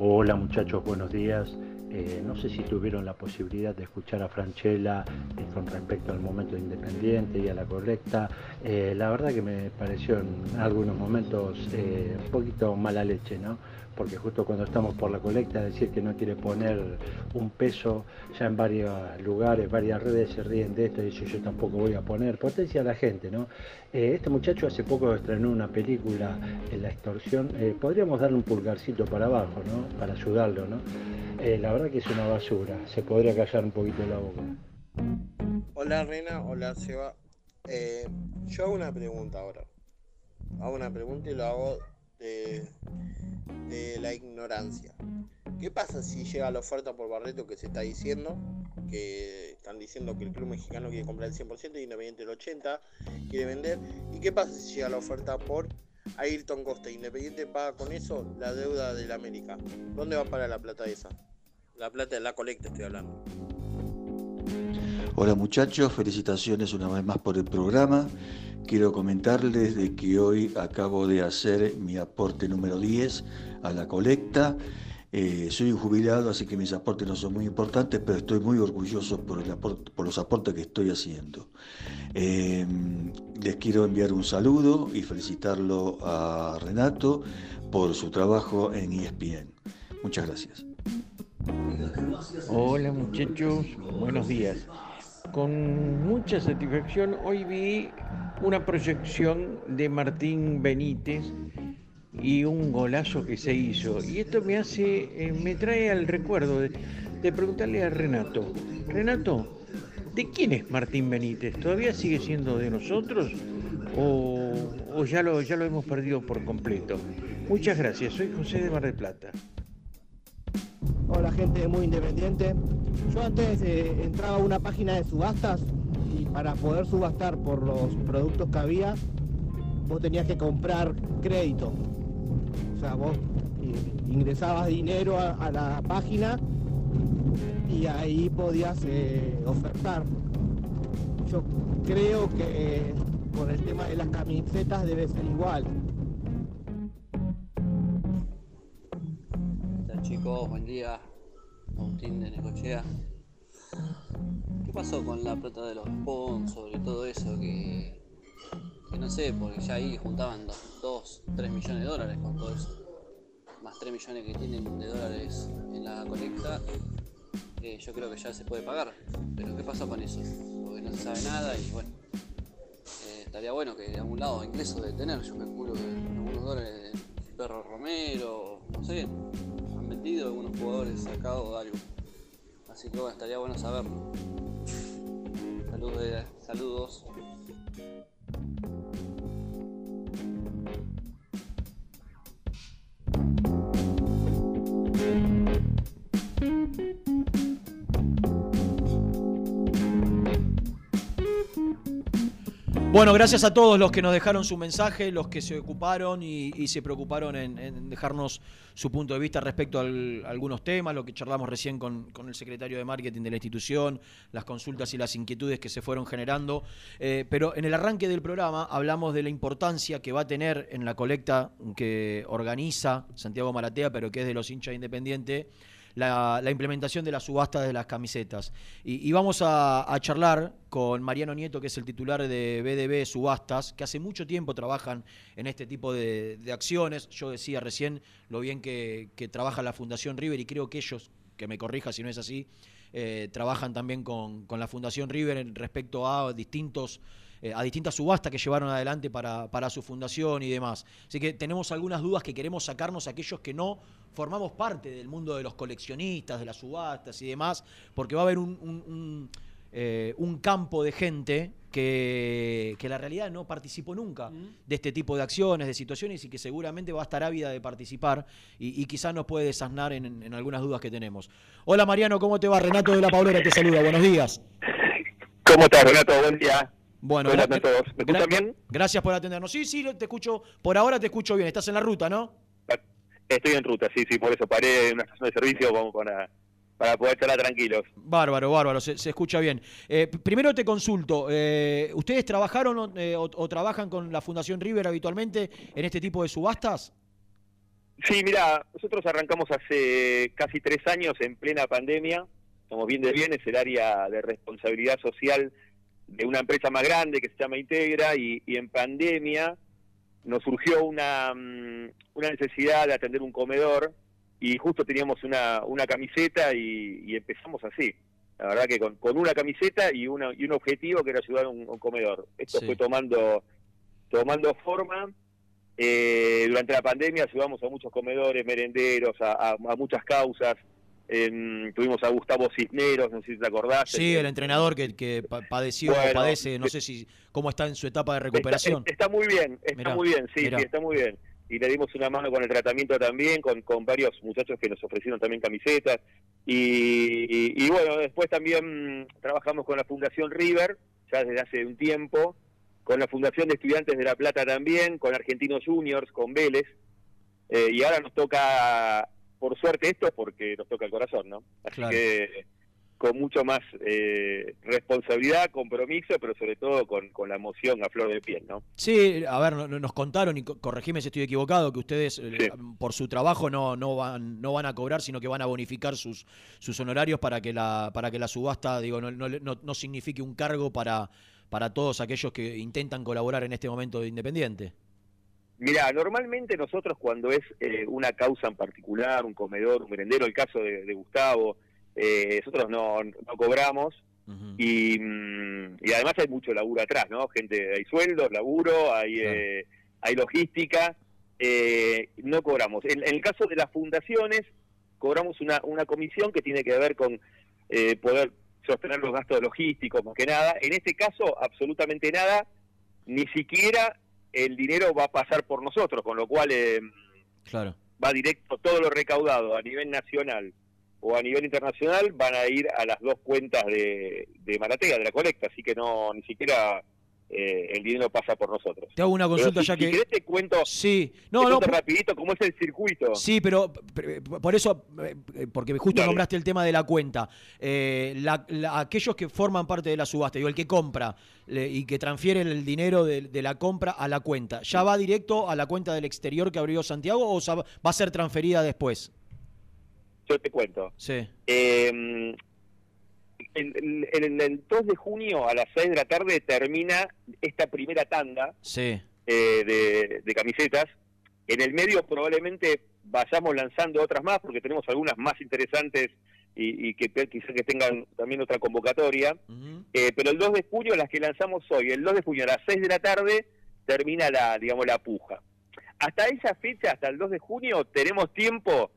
Hola muchachos, buenos días. Eh, no sé si tuvieron la posibilidad de escuchar a Franchella eh, con respecto al momento independiente y a la colecta. Eh, la verdad que me pareció en algunos momentos un poquito mala leche, ¿no? Porque justo cuando estamos por la colecta, decir que no quiere poner un peso, ya en varios lugares, varias redes se ríen de esto y dice yo tampoco voy a poner. Potencia a la gente, ¿no? este muchacho hace poco estrenó una película en la extorsión. podríamos darle un pulgarcito para abajo, ¿no? Para ayudarlo, ¿no? la verdad que es una basura, se podría callar un poquito la boca. Hola Rena, hola Seba. Eh, yo hago una pregunta ahora. Hago una pregunta y lo hago de, la ignorancia. ¿Qué pasa si llega la oferta por Barreto que se está diciendo? Que están diciendo que el club mexicano quiere comprar el 100% y Independiente el 80% quiere vender. ¿Y qué pasa si llega la oferta por Ayrton Costa? Independiente paga con eso la deuda del América. ¿Dónde va para la plata esa? La plata de la colecta estoy hablando. Hola muchachos, felicitaciones una vez más por el programa. Quiero comentarles de que hoy acabo de hacer mi aporte número 10 a la colecta. Eh, soy un jubilado, así que mis aportes no son muy importantes, pero estoy muy orgulloso por, los aportes que estoy haciendo. Eh, les quiero enviar un saludo y felicitarlo a Renato por su trabajo en ESPN. Muchas gracias. Hola muchachos, buenos días. Con mucha satisfacción hoy vi una proyección de Martín Benítez y un golazo que se hizo. Y esto me hace, eh, me trae al recuerdo de, preguntarle a Renato, Renato, ¿de quién es Martín Benítez? ¿Todavía sigue siendo de nosotros o, o ya, lo, ya lo hemos perdido por completo? Muchas gracias, soy José de Mar del Plata. Hola gente muy independiente. Yo antes eh, entraba a una página de subastas y para poder subastar por los productos que había, vos tenías que comprar crédito. O sea, vos eh, ingresabas dinero a, la página y ahí podías eh, ofertar. Yo creo que eh, con el tema de las camisetas debe ser igual. Buen día. Agustín de Necochea. ¿Qué pasó con la plata de los sponsors y todo eso? Que, no sé, porque ya ahí juntaban 2, 3 millones de dólares con todo eso. Más 3 millones que tienen de dólares en la colecta. eh, yo creo que ya se puede pagar. Pero ¿qué pasó con eso? Porque no se sabe nada y bueno. eh, estaría bueno que de algún lado ingreso de tener. Yo juro que algunos dólares de Perro Romero, no sé, vendido algunos jugadores sacados de algo. Así que bueno, estaría bueno saberlo. Saludos, de- saludos. Bueno, gracias a todos los que nos dejaron su mensaje, los que se ocuparon y, se preocuparon en, dejarnos su punto de vista respecto a algunos temas, lo que charlamos recién con, con el secretario de marketing de la institución, las consultas y las inquietudes que se fueron generando. Eh, pero en el arranque del programa hablamos de la importancia que va a tener en la colecta que organiza Santiago Maratea, pero que es de los hinchas independientes la, implementación de las subastas de las camisetas. Y, vamos a, charlar con Mariano Nieto, que es el titular de BDB Subastas, que hace mucho tiempo trabajan en este tipo de, acciones. Yo decía recién lo bien que, que trabaja la Fundación River y creo que ellos, que me corrija si no es así, eh, trabajan también con, con la Fundación River en respecto a distintos eh, a distintas subastas que llevaron adelante para, para su fundación y demás. Así que tenemos algunas dudas que queremos sacarnos a aquellos que no formamos parte del mundo de los coleccionistas, de las subastas y demás, porque va a haber un, un- un, eh, un campo de gente que, que la realidad no participó nunca de este tipo de acciones, de situaciones y que seguramente va a estar ávida de participar y, y quizás nos puede desasnar en, en algunas dudas que tenemos. Hola Mariano, ¿cómo te va? Renato de la Paulera te saluda, buenos días. ¿Cómo estás, Renato? Buen día. Bueno, Buenas a todos. ¿Me escuchan bien? Gracias por atendernos. Sí, sí, te escucho. Por ahora te escucho bien. Estás en la ruta, ¿no? Estoy en ruta, sí, sí, por eso paré en una estación de servicio como para, para poder charlar tranquilos. Bárbaro, bárbaro, se, se escucha bien. Eh, primero te consulto, eh, ¿ustedes trabajaron o, eh, o- o trabajan con la Fundación River habitualmente en este tipo de subastas? Sí, mira, nosotros arrancamos hace casi tres años en plena pandemia. Somos bien de bienes, el área de responsabilidad social de una empresa más grande que se llama Integra y, y en pandemia nos surgió una, mm, una necesidad de atender un comedor y justo teníamos una, una camiseta y, y empezamos así. La verdad que con, con una camiseta y, una, y un objetivo que era ayudar a un, un comedor. Esto Sí. fue tomando, tomando forma. Eh, durante la pandemia ayudamos a muchos comedores, merenderos, a, a- a muchas causas. En- tuvimos a Gustavo Cisneros, no sé si te acordás. Sí, el entrenador que, que pa- padeció o padece, no sé si cómo está en su etapa de recuperación. Está, está muy bien, está Mirá, muy bien, sí, mirá. sí, está muy bien. y le dimos una mano con el tratamiento también, con, con varios muchachos que nos ofrecieron también camisetas. Y, y- y bueno, después también trabajamos con la Fundación River, ya desde hace un tiempo, con la Fundación de Estudiantes de La Plata también, con Argentinos Juniors, con Vélez. Eh, y ahora nos toca, por suerte esto, porque nos toca el corazón, ¿no? Así Claro. que con mucho más eh, responsabilidad, compromiso, pero sobre todo con, con la emoción a flor de piel, ¿no? Sí, a ver, no- no- nos contaron, y co- corregime si estoy equivocado, que ustedes eh, por su trabajo no, no, van, no van a cobrar, sino que van a bonificar sus, sus honorarios para que la, para que la subasta digo, no, no, no- no signifique un cargo para, para todos aquellos que intentan colaborar en este momento de Independiente. Mira, normalmente nosotros cuando es eh, una causa en particular, un comedor, un merendero, el caso de, de Gustavo, eh, nosotros no, no cobramos y, mm, y además hay mucho laburo atrás, ¿no? Gente, hay sueldos, laburo, hay, eh, hay logística, eh, no cobramos. En, en el caso de las fundaciones, cobramos una, una comisión que tiene que ver con eh, poder sostener los gastos logísticos, más que nada. En este caso, absolutamente nada, ni siquiera el dinero va a pasar por nosotros, con lo cual eh, Claro. va directo todo lo recaudado a nivel nacional o a nivel internacional van a ir a las dos cuentas de, de Maratea, de la colecta, así que no ni siquiera eh, el dinero pasa por nosotros. Te hago una consulta si- ya si que... querés te cuento, Sí, te no, no, cuento por- rapidito cómo es el circuito. Sí, pero pero, por eso, eh, porque justo Dale. nombraste el tema de la cuenta. Eh, la- la- aquellos que forman parte de la subasta, digo, el que compra le- y que transfiere el dinero de, de la compra a la cuenta, ¿ya va directo a la cuenta del exterior que abrió Santiago o va a ser transferida después? Yo te cuento. Sí. Eh, en, en- en el 2 de junio a las 6 de la tarde termina esta primera tanda Sí. eh, de, de camisetas. En el medio probablemente vayamos lanzando otras más porque tenemos algunas más interesantes y, y que quizás que tengan también otra convocatoria. Eh, pero el 2 de junio, las que lanzamos hoy, el 2 de junio a las 6 de la tarde, termina la, digamos, la puja. Hasta esa fecha, hasta el 2 de junio, tenemos tiempo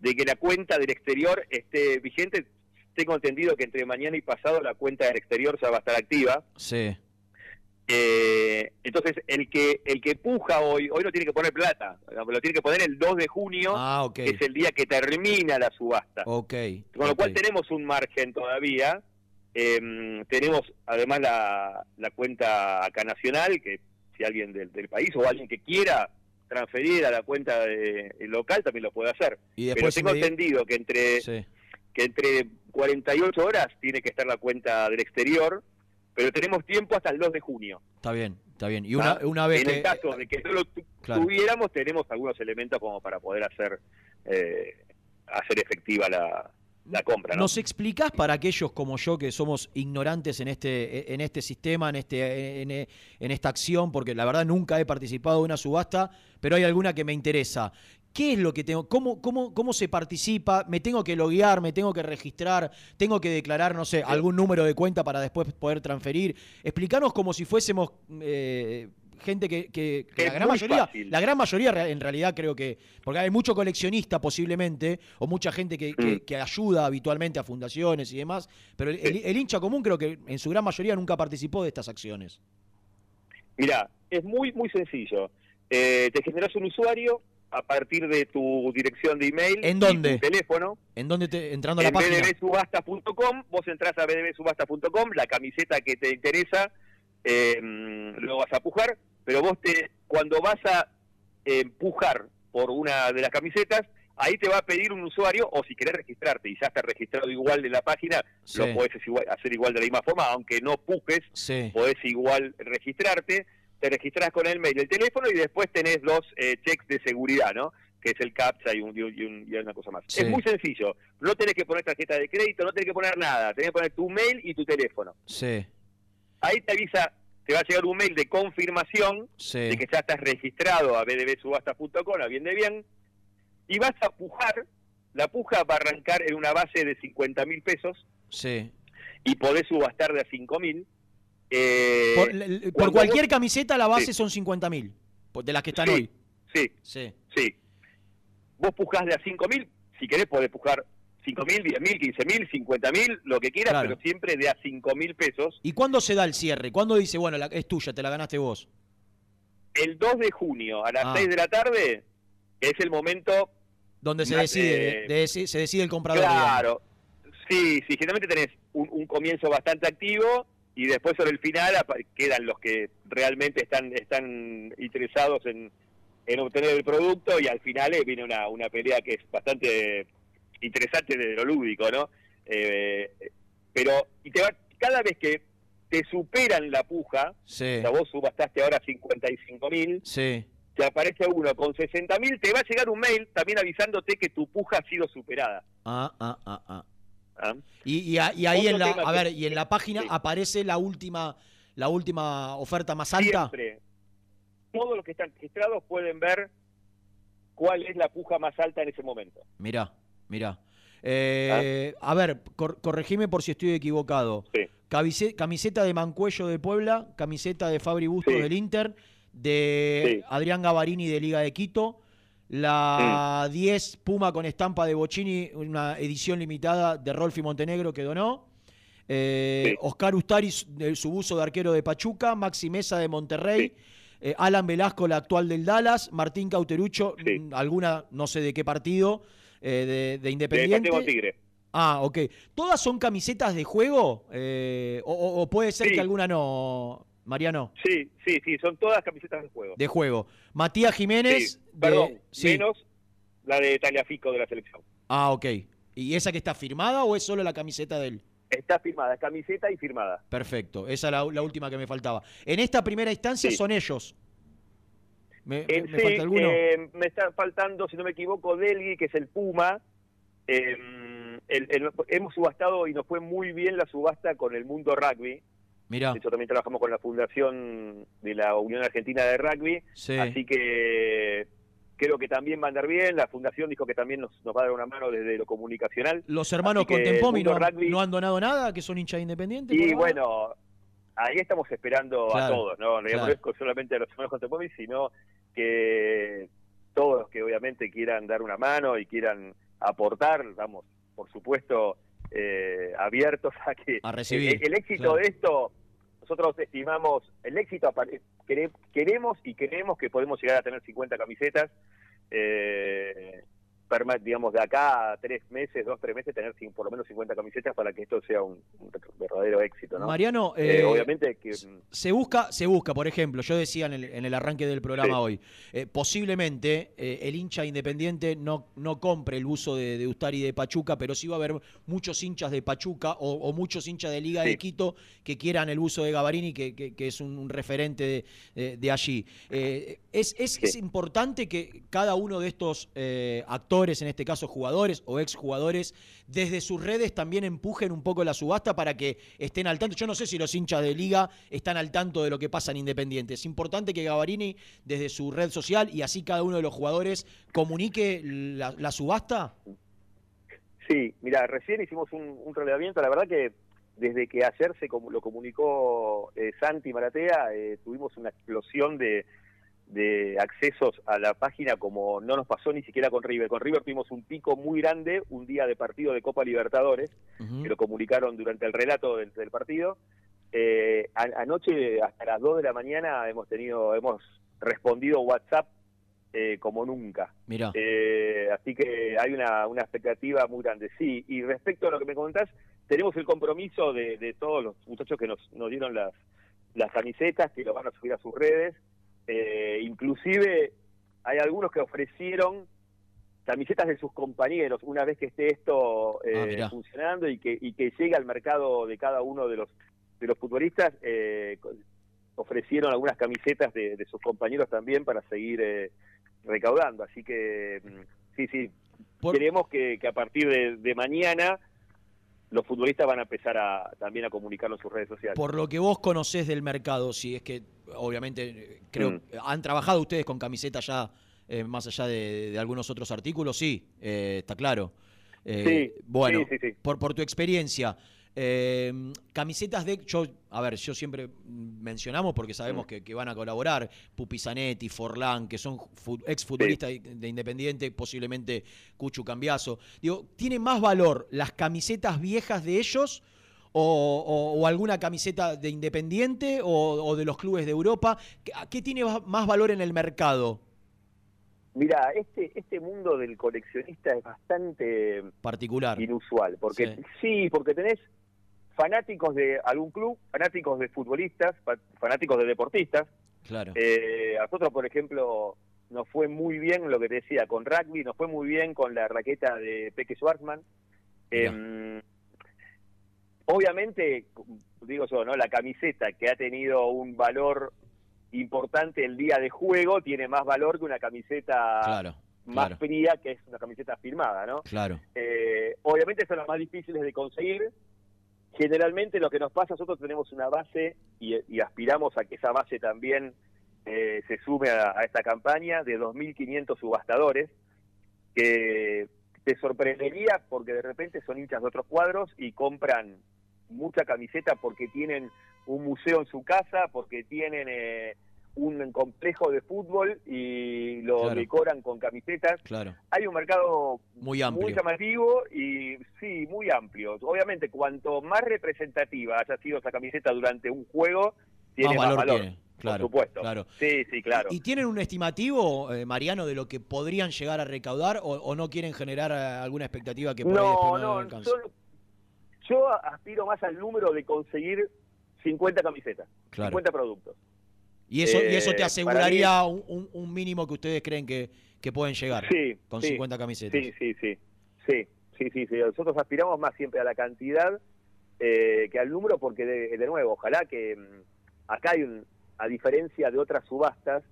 de que la cuenta del exterior esté vigente. Tengo entendido que entre mañana y pasado la cuenta del exterior ya va a estar activa. Sí. Eh, entonces, el que el que puja hoy, hoy no tiene que poner plata, lo tiene que poner el 2 de junio, Ah, que es el día que termina la subasta. Ok. Con lo cual tenemos un margen todavía. Eh, tenemos además la, la cuenta acá nacional, que si alguien del, del país o alguien que quiera transferir a la cuenta de- local también lo puede hacer. Y Pero tengo entendido que entre Sí. Que entre 48 horas tiene que estar la cuenta del exterior, pero tenemos tiempo hasta el 2 de junio. Está bien, está bien. Y una, una vez en que... el caso de que no lo tu- Claro. tuviéramos, tenemos algunos elementos como para poder hacer eh, hacer efectiva la, la compra. ¿no? ¿Nos explicás para aquellos como yo que somos ignorantes en este, en este sistema, en, este, en, en esta acción? Porque la verdad nunca he participado de una subasta, pero hay alguna que me interesa. ¿Qué es lo que tengo? ¿Cómo, cómo, ¿Cómo se participa? ¿Me tengo que loguear? ¿Me tengo que registrar? ¿Tengo que declarar, no sé, algún número de cuenta para después poder transferir? Explicanos como si fuésemos eh, gente que, que- que Es la gran mayoría, fácil. la gran mayoría en realidad creo que, porque hay mucho coleccionista posiblemente, o mucha gente que, Mm. que- ayuda habitualmente a fundaciones y demás, pero el, el- el hincha común creo que en su gran mayoría nunca participó de estas acciones. Mira, es muy, muy sencillo. Eh, te generas un usuario a partir de tu dirección de email ¿En y dónde? tu teléfono. ¿En dónde te, entrando a la en página? bdbsubasta.com, vos entras a bdbsubasta.com, la camiseta que te interesa, eh, lo vas a pujar, pero vos te, cuando vas a eh, pujar por una de las camisetas, ahí te va a pedir un usuario, o si querés registrarte y ya está registrado igual de la página, Sí. lo podés hacer igual de la misma forma, aunque no pujes, Sí. podés igual registrarte, te registrás con el mail y el teléfono y después tenés dos eh, checks de seguridad, ¿no? Que es el CAPTCHA y, un, y, un- y un- y una cosa más. Sí. Es muy sencillo, no tenés que poner tarjeta de crédito, no tenés que poner nada, tenés que poner tu mail y tu teléfono. Sí, Ahí te avisa, te va a llegar un mail de confirmación sí. de que ya estás registrado a bdbsubasta.com, a bien de bien, y vas a pujar, la puja va a arrancar en una base de 50 mil pesos sí. y podés subastar de a 5 mil. Eh, Por, l- por cuando cualquier camiseta la base Sí. son 50 mil, de las que están Sí, hoy. Sí, Sí. sí. Vos pujás de a 5 mil, si querés podés pujar 5 mil, 10 mil, 15 mil, 50 mil, lo que quieras, Claro. pero siempre de a 5 mil pesos. ¿Y cuándo se da el cierre? ¿Cuándo dice, bueno, la- es tuya, te la ganaste vos? el 2 de junio a las Ah. 6 de la tarde es el momento Donde se decide, eh, de- se decide el comprador. digamos. Claro, sí, sí, generalmente tenés un, un comienzo bastante activo y después sobre el final quedan los que realmente están están interesados en, en obtener el producto y al final eh, viene una, una pelea que es bastante interesante de lo lúdico, ¿no? Eh, pero y te va, cada vez que te superan la puja, Sí. o sea, vos subastaste ahora 55 mil, Sí. te aparece uno con 60 mil, te va a llegar un mail también avisándote que tu puja ha sido superada. Ah, ah, ah, ah. ¿Ah? Y, y a- y ahí Otro en la, a que- ver, y en la página sí. aparece la última, la última oferta más alta. Siempre. Todos los que están registrados pueden ver cuál es la puja más alta en ese momento. Mirá, mirá. Eh, A ver, cor- corregime por si estoy equivocado. Camiseta de Mancuello de Puebla, camiseta de Fabri Bustos Sí. del Inter, de Adrián Gavarini de Liga de Quito, la 10 Puma con estampa de Bocini, una edición limitada de Rolfi Montenegro que donó. Eh, Oscar Ustari, su buzo de arquero de Pachuca, Maxi Mesa de Monterrey, eh, Alan Velasco, la actual del Dallas, Martín Cauterucho, mm, alguna, no sé de qué partido, eh, de, de Independiente. Tigre. Ah, ok. ¿Todas son camisetas de juego? O, o- puede ser que alguna no, Mariano? Sí, sí, sí, son todas camisetas de juego. De juego. Matías Jiménez. Sí, de- perdón, sí. menos la de Taliafico de la selección. Ah, ok. ¿Y esa que está firmada o es solo la camiseta de él? Está firmada, es camiseta y firmada. Perfecto. Esa es la, la última que me faltaba. En esta primera instancia Sí. son ellos. ¿Me, me- Eh, me falta alguno? eh, me está faltando, si no me equivoco, Delgui, que es el Puma. Eh, el- el- hemos subastado y nos fue muy bien la subasta con el Mundo Rugby. Mirá. De hecho, también trabajamos con la fundación de la Unión Argentina de Rugby. Sí. Así que creo que también va a andar bien. La fundación dijo que también nos, nos va a dar una mano desde lo comunicacional. Los hermanos Contempomi no, han- Rugby- no han donado nada, que son hinchas independientes. Y bueno, ahí estamos esperando Claro, a todos, ¿no? No claro. solamente a los hermanos Contempomi, sino que todos los que obviamente quieran dar una mano y quieran aportar, estamos, por supuesto, eh, abiertos a que A recibir, el, el éxito claro. de esto, nosotros estimamos, el éxito, queremos y creemos que podemos llegar a tener 50 camisetas, eh, digamos, de acá a tres meses, dos, tres meses, tener por lo menos 50 camisetas para que esto sea un, un verdadero éxito, ¿no? Mariano, Eh, eh, obviamente que... Se busca, se busca, por ejemplo, yo decía en el, en el arranque del programa Sí. hoy, eh, posiblemente el hincha independiente no, no compre el buzo de, de Ustari de Pachuca, pero sí va a haber muchos hinchas de Pachuca o, o muchos hinchas de Liga de. Quito que quieran el buzo de Gavarini, que, que- que es un, un referente de, allí. Es, es- es importante que cada uno de estos eh, en este caso jugadores o exjugadores, desde sus redes también empujen un poco la subasta para que estén al tanto. Yo no sé si los hinchas de liga están al tanto de lo que pasa en Independiente. Es importante que Gavarini, desde su red social y así cada uno de los jugadores, comunique la, subasta. Sí, mira, recién hicimos un, un la verdad que desde que ayer se lo comunicó eh, Santi Maratea, eh, tuvimos una explosión de, de accesos a la página como no nos pasó ni siquiera con River. Con River tuvimos un pico muy grande un día de partido de Copa Libertadores, que lo comunicaron durante el relato del, del partido. Eh, anoche hasta las 2 de la mañana hemos tenido, hemos respondido WhatsApp eh, como nunca. Mira. Eh, así que hay una, una expectativa muy grande. Sí, y respecto a lo que me comentás, tenemos el compromiso de, de todos los muchachos que nos, nos dieron las, las camisetas, que lo van a subir a sus redes. Eh, inclusive hay algunos que ofrecieron camisetas de sus compañeros una vez que esté esto eh, Ah, mirá. funcionando y que, y que llegue al mercado de cada uno de los, de los futbolistas. eh, ofrecieron algunas camisetas de, de sus compañeros también para seguir eh, recaudando. Así que mm, sí, sí, queremos que, que a partir de, de mañana los futbolistas van a empezar a también a comunicarlo en sus redes sociales. Por lo que vos conocés del mercado, si es que obviamente creo Mm. han trabajado ustedes con camisetas ya eh, más allá de, de algunos otros artículos, sí, eh, está claro. Eh, Sí, bueno, sí, sí, sí. Por, por tu experiencia, eh, camisetas de, yo, a ver, yo siempre mencionamos porque sabemos Mm. que, que van a colaborar, Pupi Zanetti, Forlán, que son fu- exfutbolistas de- de Independiente, posiblemente Cuchu Cambiaso. Digo, ¿tiene más valor las camisetas viejas de ellos o, o- o alguna camiseta de Independiente o, o de los clubes de Europa? ¿Qué, qué tiene más valor en el mercado? Mira, este, este mundo del coleccionista es bastante Particular. inusual, porque sí. porque tenés fanáticos de algún club, fanáticos de futbolistas, fa- fanáticos de deportistas. Claro. Eh, a nosotros, por ejemplo, nos fue muy bien lo que te decía con rugby, nos fue muy bien con la raqueta de Peque Schwarzman. Eh, obviamente, digo yo, ¿no? La camiseta que ha tenido un valor importante el día de juego tiene más valor que una camiseta Claro, más claro. fría, que es una camiseta firmada, ¿no? Claro. Eh, obviamente son las más difíciles de conseguir. Generalmente lo que nos pasa, nosotros tenemos una base y, aspiramos a que esa base también eh, se sume a, a esta campaña de 2.500 subastadores que te sorprendería porque de repente son hinchas de otros cuadros y compran mucha camiseta porque tienen un museo en su casa, porque tienen eh, un complejo de fútbol y lo Claro. decoran con camisetas. Claro. Hay un mercado Muy amplio. muy llamativo y sí, muy amplio. Obviamente, cuanto más representativa haya sido esa camiseta durante un juego, tiene Más más, valor valor. tiene, claro, por supuesto. claro. Sí, sí, claro. ¿Y tienen un estimativo, eh, Mariano, de lo que podrían llegar a recaudar o, o no quieren generar eh, alguna expectativa que por ahí no, después no, no, yo aspiro más al número de conseguir 50 camisetas, Claro. 50 productos. Y eso, y eso Eh, te para aseguraría un, un- un mínimo que ustedes creen que, que pueden llegar Sí, con sí, 50 camisetas. Sí, sí, sí. Sí, sí, sí, sí. Nosotros aspiramos más siempre a la cantidad eh, que al número, porque de, de nuevo, ojalá que mm, acá hay un, a diferencia de otras subastas,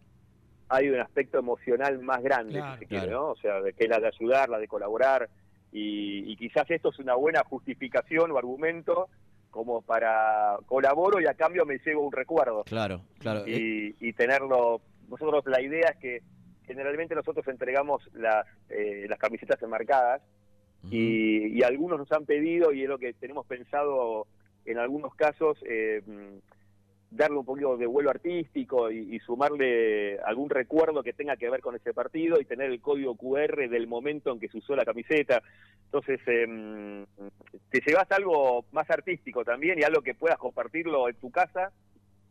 hay un aspecto emocional más grande, Claro, si se quiere, claro. ¿no? O sea, de que es la de ayudar, la de colaborar, y, y quizás esto es una buena justificación o argumento como para colaboro y a cambio me llevo un recuerdo Claro, claro. Eh, y, y tenerlo. Nosotros la idea es que generalmente nosotros entregamos las, eh, las camisetas enmarcadas y, y algunos nos han pedido y es lo que tenemos pensado en algunos casos eh, darle un poquito de vuelo artístico y, y sumarle algún recuerdo que tenga que ver con ese partido y tener el código QR del momento en que se usó la camiseta. Entonces, eh, te llevas algo más artístico también y algo que puedas compartirlo en tu casa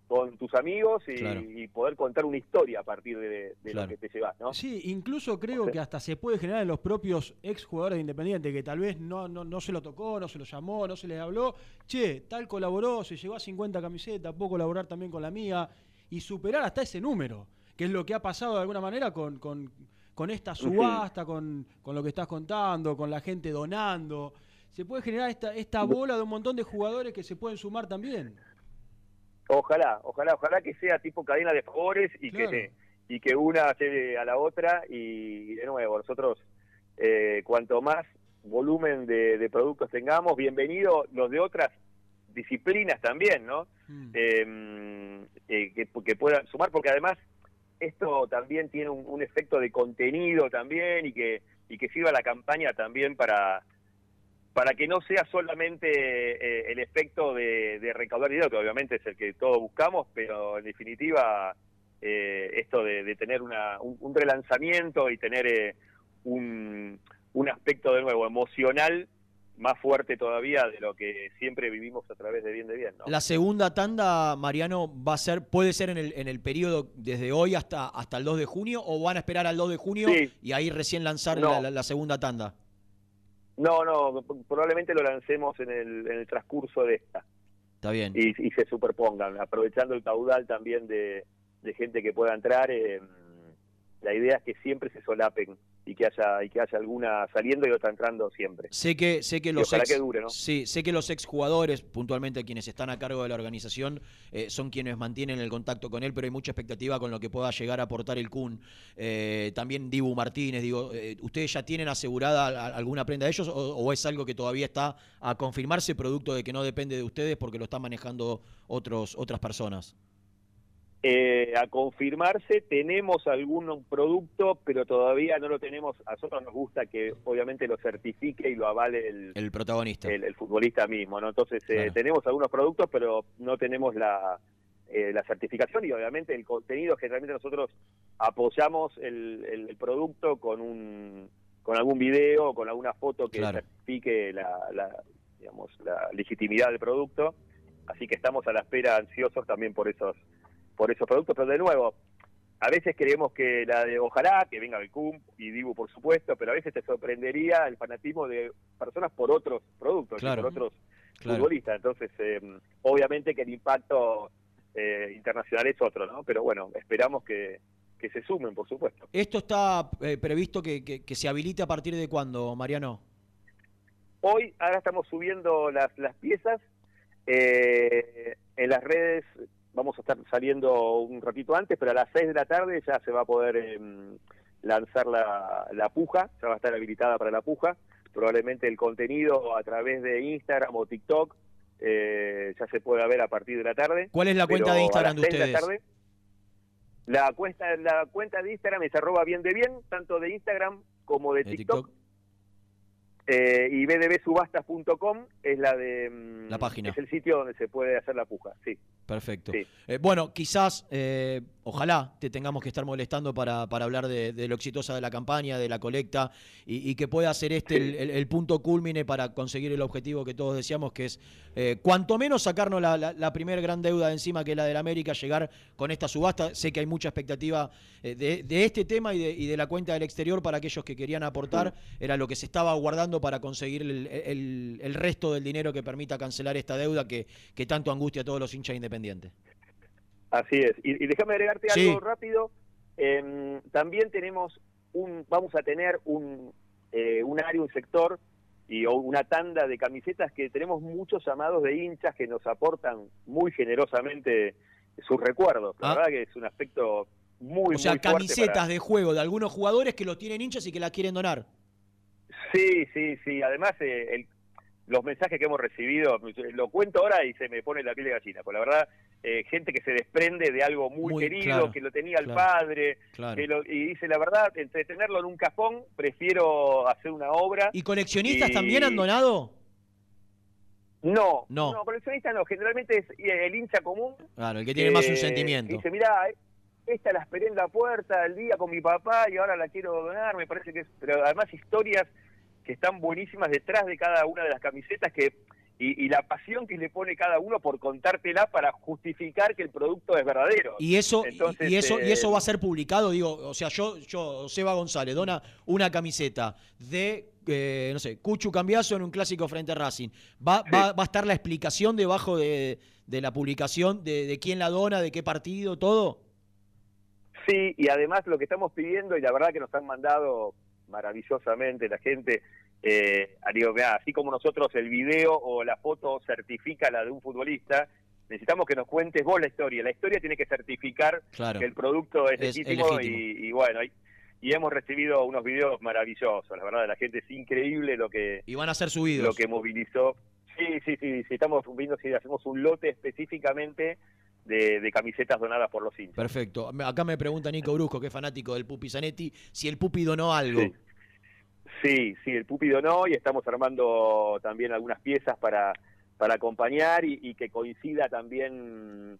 con tus amigos y, Claro. y poder contar una historia a partir de, de Claro. lo que te llevas, ¿no? Sí, incluso creo que hasta se puede generar en los propios ex jugadores de Independiente, que tal vez no, no, no se lo tocó, no se lo llamó, no se le habló. Che, tal colaboró, se llegó a 50 camisetas, puedo colaborar también con la mía y superar hasta ese número, que es lo que ha pasado de alguna manera con, con, con esta subasta, con, con lo que estás contando, con la gente donando. Se puede generar esta, esta bola de un montón de jugadores que se pueden sumar también. Ojalá, ojalá, ojalá que sea tipo cadena de favores y Claro. que y que una lleve a la otra y de nuevo nosotros eh, cuanto más volumen de, de productos tengamos, bienvenido los de otras disciplinas también, ¿no? Eh, eh, que, que puedan sumar porque además esto también tiene un, un efecto de contenido también y que y que sirva la campaña también para para que no sea solamente eh, el efecto de, de recaudar dinero, que obviamente es el que todos buscamos, pero en definitiva eh, esto de, de tener una, un, un relanzamiento y tener eh, un, un aspecto de nuevo emocional más fuerte todavía de lo que siempre vivimos a través de Bien de Bien. ¿no? La segunda tanda, Mariano, va a ser, puede ser en el, en el periodo desde hoy hasta, hasta el 2 de junio, o van a esperar al 2 de junio Sí. y ahí recién lanzar No. la, la- la segunda tanda. No, no, probablemente lo lancemos en el, en el transcurso de esta. Está bien. y, y se superpongan, aprovechando el caudal también de, de gente que pueda entrar. eh, la idea es que siempre se solapen y que haya y que haya alguna saliendo y otra entrando siempre. Sé que, sé que Y los ex, que dure, ¿no? sí, sé que los exjugadores, puntualmente quienes están a cargo de la organización, eh, son quienes mantienen el contacto con él, pero hay mucha expectativa con lo que pueda llegar a aportar el Kun. Eh, también Dibu Martínez, digo, eh, ¿ustedes ya tienen asegurada alguna prenda de ellos o, o es algo que todavía está a confirmarse, producto de que no depende de ustedes porque lo están manejando otros, otras personas? Eh, a confirmarse, tenemos algún producto, pero todavía no lo tenemos. A nosotros nos gusta que obviamente lo certifique y lo avale el, El protagonista. el, el futbolista mismo, ¿no? Entonces eh, Claro. tenemos algunos productos, pero no tenemos la, eh, la certificación y obviamente el contenido generalmente nosotros apoyamos el, el- producto con un con algún video con alguna foto que Claro. certifique la, la- digamos, la legitimidad del producto. Así que estamos a la espera, ansiosos también por esos, por esos productos. Pero de nuevo, a veces creemos que la de ojalá, que venga el CUM y Dibu por supuesto, pero a veces te sorprendería el fanatismo de personas por otros productos, Claro. por otros Claro. futbolistas. Entonces, eh, obviamente que el impacto eh, internacional es otro, ¿no? Pero bueno, esperamos que, que se sumen, por supuesto. ¿Esto está eh, previsto que, que- que se habilite a partir de cuándo, Mariano? Hoy, ahora estamos subiendo las, las piezas. eh, en las redes vamos a estar saliendo un ratito antes, pero a las 6 de la tarde ya se va a poder em, lanzar la, la puja, ya va a estar habilitada para la puja. Probablemente el contenido a través de Instagram o TikTok eh, ya se puede ver a partir de la tarde. ¿Cuál es la cuenta de Instagram de 6 la ustedes? tarde, la cuenta, la cuenta de Instagram es arroba bien de bien, tanto de Instagram como de, De TikTok. Eh, y bdbsubastas.com es la de mm, La página. es el sitio donde se puede hacer la puja sí Perfecto. Sí. Eh, bueno, quizás, eh, ojalá te tengamos que estar molestando para, para hablar de, lo exitosa de la campaña, de la colecta, y, que pueda ser este el, punto culmine para conseguir el objetivo que todos deseamos, que es eh, cuanto menos sacarnos la, primera gran deuda de encima, que es la del América, llegar con esta subasta. Sé que hay mucha expectativa eh, de, este tema y de, la cuenta del exterior para aquellos que querían aportar. Era lo que se estaba guardando para conseguir el resto del dinero que permita cancelar esta deuda que, que tanto angustia a todos los hinchas independientes. Así es y, y déjame agregarte Sí. algo rápido Em, también tenemos un vamos a tener un eh, un área un sector y o una tanda de camisetas que tenemos muchos llamados de hinchas que nos aportan muy generosamente sus recuerdos la Ah. verdad que es un aspecto muy o sea, muy camisetas para- de juego de algunos jugadores que los tienen hinchas y que la quieren donar. Sí, sí, sí. Además, eh, el- los mensajes que hemos recibido, lo cuento ahora y se me pone la piel de gallina. Por la verdad, eh, gente que se desprende de algo muy, Muy, querido, claro, que lo tenía el claro, padre, claro. que lo- y dice la verdad, entre tenerlo en un cajón, prefiero hacer una obra. ¿Y coleccionistas Y- también han donado? No, No. no, coleccionista no. Generalmente es eh, el hincha común. Claro, el que tiene más un que sentimiento. Dice, mirá, eh, esta la esperé en la puerta el día con mi papá y ahora la quiero donar. Me parece que es. Pero además, historias que están buenísimas detrás de cada una de las camisetas que y, y la pasión que le pone cada uno por contártela para justificar que el producto es verdadero. Y eso, Entonces, y eso, y eh, eso va a ser publicado, digo, o sea, yo, yo, Seba González, dona una camiseta de, eh, no sé, Cuchu Cambiazo en un clásico frente a Racing. Va, va, va a estar la explicación debajo de, de la publicación de, de quién la dona, de qué partido, todo. Sí, y además lo que estamos pidiendo, y la verdad que nos han mandado maravillosamente la gente, eh, digo, mirá, así como nosotros el video o la foto certifica la de un futbolista, necesitamos que nos cuentes vos la historia. La historia tiene que certificar Claro. que el producto es, Es- legítimo. Y, y bueno, y, y hemos recibido unos videos maravillosos, la verdad, la gente es increíble lo que, Y van a ser subidos. lo que movilizó. Sí, sí, sí, sí, estamos viendo si hacemos un lote específicamente de, de camisetas donadas por los hinchas. Perfecto. Acá me pregunta Nico Brusco, que es fanático del Pupi Zanetti, si el Pupi donó algo. Sí. Sí, sí, el Pupi donó y estamos armando también algunas piezas para, para acompañar y, y que coincida también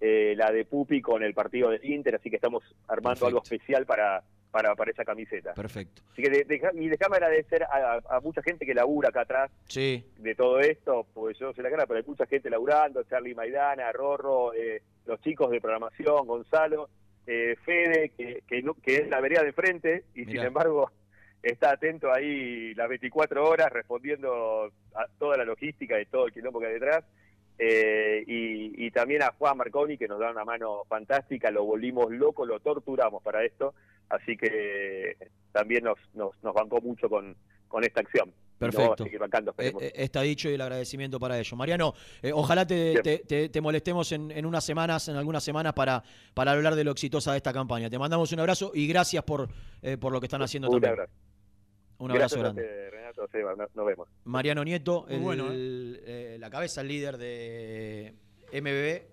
eh, la de Pupi con el partido del Inter, así que estamos armando algo especial para, para, para esa camiseta. Perfecto. Así que de- deja- y déjame agradecer a, a mucha gente que labura acá atrás Sí. de todo esto, porque yo no sé la cara, pero hay mucha gente laburando, Charlie Maidana, Rorro, eh, los chicos de programación, Gonzalo, eh, Fede, que, que, no- que es la vereda de frente, y sin embargo está atento ahí las 24 horas respondiendo a toda la logística y todo el quilombo que hay detrás. Eh, y, y también a Juan Marconi, que nos da una mano fantástica, lo volvimos loco, lo torturamos para esto, así que también nos, nos, nos bancó mucho con, con esta acción. Perfecto. seguir bancando. Eh, eh, está dicho y el agradecimiento para ello. Mariano, eh, ojalá te, te- te- te molestemos en, en unas semanas, en algunas semanas, para, para hablar de lo exitosa de esta campaña. Te mandamos un abrazo y gracias por, por lo que están haciendo Un también. abrazo. Un abrazo Gracias grande. No- nos vemos. Mariano Nieto, el- bueno, eh, la cabeza, el líder de MBB.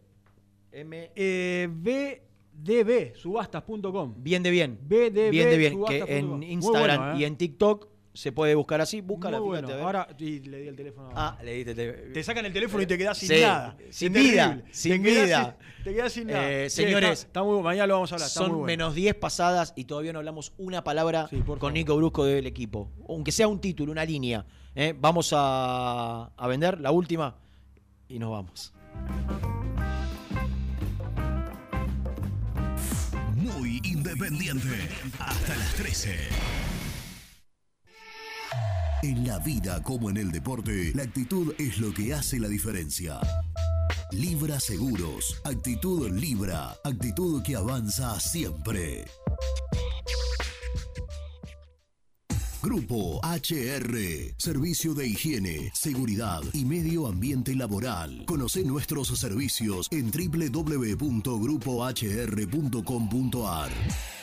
M Eh, BDB, subastas.com. bien de bien. BDB, bien de bien. Que subastas.com. en Muy Instagram bueno, ¿eh? y en TikTok se puede buscar así, búscala, Muy fíjate, bueno. a ver. Ahora y le di el teléfono. Ah, le diste el teléfono. Te sacan el teléfono y te quedás sin Sí, nada. sin Es vida, terrible. sin te quedás vida. sin- te quedás sin nada. Eh, Sí, señores, está, está muy bueno. Mañana lo vamos a hablar. Está Son muy bueno. menos 10 pasadas y todavía no hablamos una palabra con Nico Brusco del equipo. Aunque sea un título, una línea. ¿eh? Vamos a, a vender la última y nos vamos. Muy independiente. Hasta las 13. En la vida como en el deporte, la actitud es lo que hace la diferencia. Libra Seguros. Actitud Libra. Actitud que avanza siempre. Grupo HR, Servicio de Higiene, Seguridad y Medio Ambiente Laboral. Conoce nuestros servicios en www.grupohr.com.ar.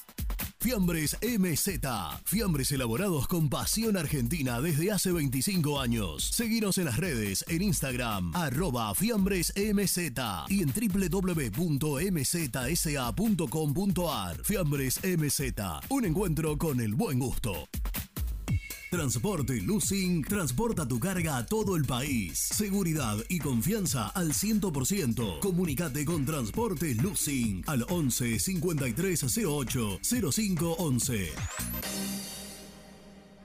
Fiambres MZ. Fiambres elaborados con pasión argentina desde hace 25 años. Seguinos en las redes, en Instagram, arroba fiambres MZ y en www.mzsa.com.ar. Fiambres MZ. Un encuentro con el buen gusto. Transporte Lucing transporta tu carga a todo el país. Seguridad y confianza al 100%. Comunicate con Transporte Lucing al 11 5308 0511.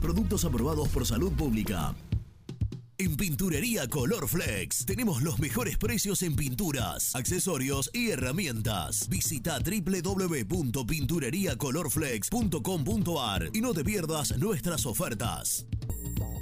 Productos aprobados por salud pública. En Pinturería Color Flex tenemos los mejores precios en pinturas, accesorios y herramientas. Visita www.pintureriacolorflex.com.ar y no te pierdas nuestras ofertas.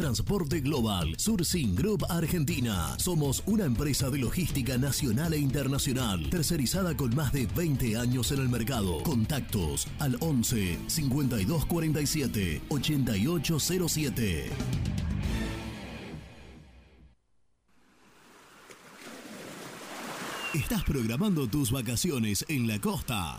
Transporte Global, Sourcing Group Argentina. Somos una empresa de logística nacional e internacional, tercerizada con más de 20 años en el mercado. Contactos al 11 5247 8807. ¿Estás programando tus vacaciones en la costa?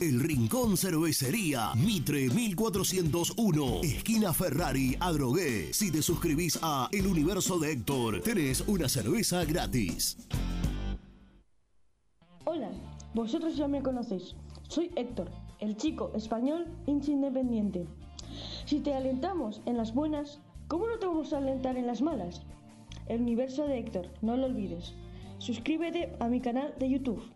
El Rincón Cervecería, Mitre 1401, esquina Ferrari, Adrogué. Si te suscribís a El Universo de Héctor, tenés una cerveza gratis. Hola, vosotros ya me conocéis. Soy Héctor, el chico español hincha independiente. Si te alentamos en las buenas, ¿cómo no te vamos a alentar en las malas? El universo de Héctor, no lo olvides. Suscríbete a mi canal de YouTube.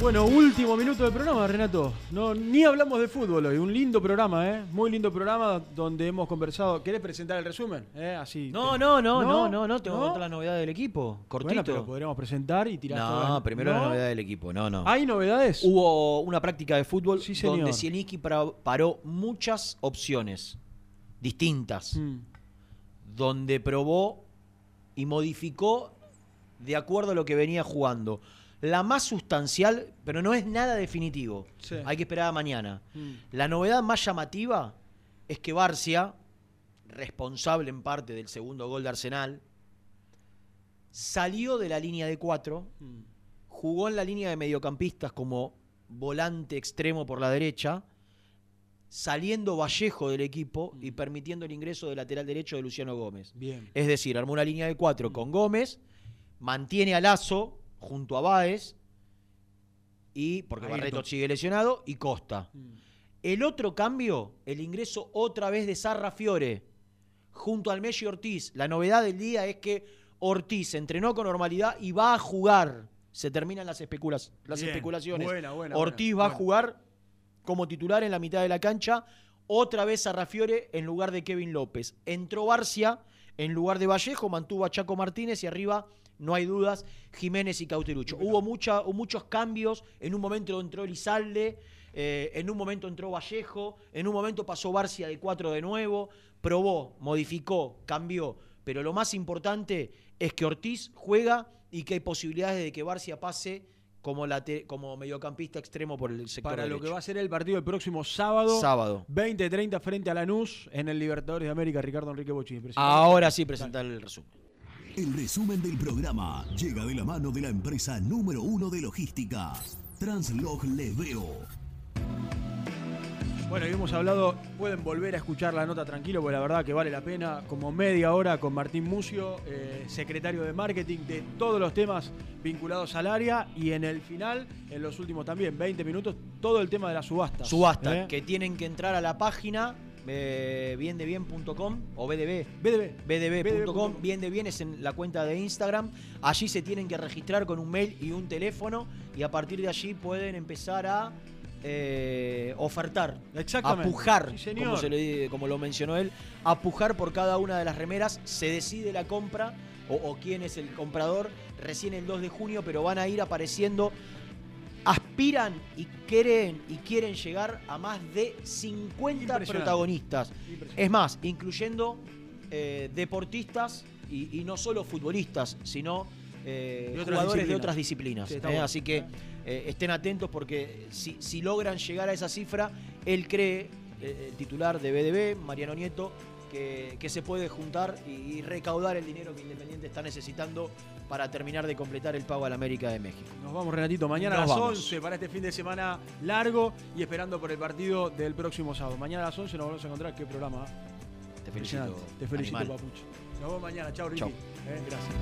Bueno, último minuto del programa, Renato. No, ni hablamos de fútbol hoy. Un lindo programa, ¿eh? Muy lindo programa donde hemos conversado. ¿Querés presentar el resumen? ¿Eh? Así. No, te- no, no, no, no, no, tengo que contar la novedad del equipo. Cortito. Bueno, pero podríamos presentar y tirar No, primero la ¿No? novedad del equipo, no, no. ¿Hay novedades? Hubo una práctica de fútbol señor. donde Zielinski paró muchas opciones distintas, Mm. donde probó y modificó de acuerdo a lo que venía jugando. La más sustancial, pero no es nada definitivo. Sí. Hay que esperar a mañana. Mm. La novedad más llamativa es que Barcia, responsable en parte del segundo gol de Arsenal, salió de la línea de cuatro, Mm. jugó en la línea de mediocampistas como volante extremo por la derecha, saliendo Vallejo del equipo y permitiendo el ingreso del lateral derecho de Luciano Gómez. Bien. Es decir, armó una línea de cuatro con Gómez, mantiene a Lazo junto a Báez, y porque Ayrton. Barreto sigue lesionado, y Costa. El otro cambio, el ingreso otra vez de Sarra Fiore junto al Messi Ortiz. La novedad del día es que Ortiz entrenó con normalidad y va a jugar. Se terminan las, especulas- las Bien. especulaciones. Buena, buena, Ortiz buena, va a jugar como titular en la mitad de la cancha. Otra vez Sarra Fiore en lugar de Kevin López. Entró Barcia en lugar de Vallejo, mantuvo a Chaco Martínez y arriba, no hay dudas, Jiménez y Cauterucho. Hubo mucha, muchos cambios. En un momento entró Elizalde, eh, en un momento entró Vallejo, en un momento pasó Barcia de 4 de nuevo. Probó, modificó, cambió. Pero lo más importante es que Ortiz juega y que hay posibilidades de que Barcia pase como, mediocampista extremo por el sector Para lo que va a ser el partido el próximo sábado. Sábado. 20-30 frente a Lanús en el Libertadores de América, Ricardo Enrique Bochini. Ahora sí presentar el resumen. El resumen del programa llega de la mano de la empresa número uno de logística, Translog Leveo. Bueno, y hemos hablado, pueden volver a escuchar la nota tranquilo, porque la verdad que vale la pena, como media hora con Martín Mucio, eh, secretario de marketing de todos los temas vinculados al área, y en el final, en los últimos también, 20 minutos, todo el tema de las subastas. Subasta, ¿eh? que tienen que entrar a la página eh, biendebien.com o BDB. BDB. BDB.com, bien de bien es en la cuenta de Instagram. Allí se tienen que registrar con un mail y un teléfono y a partir de allí pueden empezar a eh, ofertar, Exactamente. a pujar, Sí, señor. como, se le di- como lo mencionó él, a pujar por cada una de las remeras. Se decide la compra o, o quién es el comprador recién el 2 de junio, pero van a ir apareciendo aspiran y creen y quieren llegar a más de 50 Impresionante. protagonistas. Es más, incluyendo eh, deportistas y, y no solo futbolistas, sino eh, De jugadores de otras disciplinas. Sí, ¿eh? Así que estén atentos porque si, si logran llegar a esa cifra, él cree, el titular de BDB, Mariano Nieto, que, que se puede juntar y, y recaudar el dinero que Independiente está necesitando para terminar de completar el pago al América de México. Nos vamos, Renatito, mañana a las vamos. 11 para este fin de semana largo y esperando por el partido del próximo sábado. Mañana a las 11 nos vamos a encontrar. ¿Qué programa? eh? Te felicito. Te felicito, animal. Papucho. Nos vemos mañana. Chao, Ricky. Chau. Eh, gracias.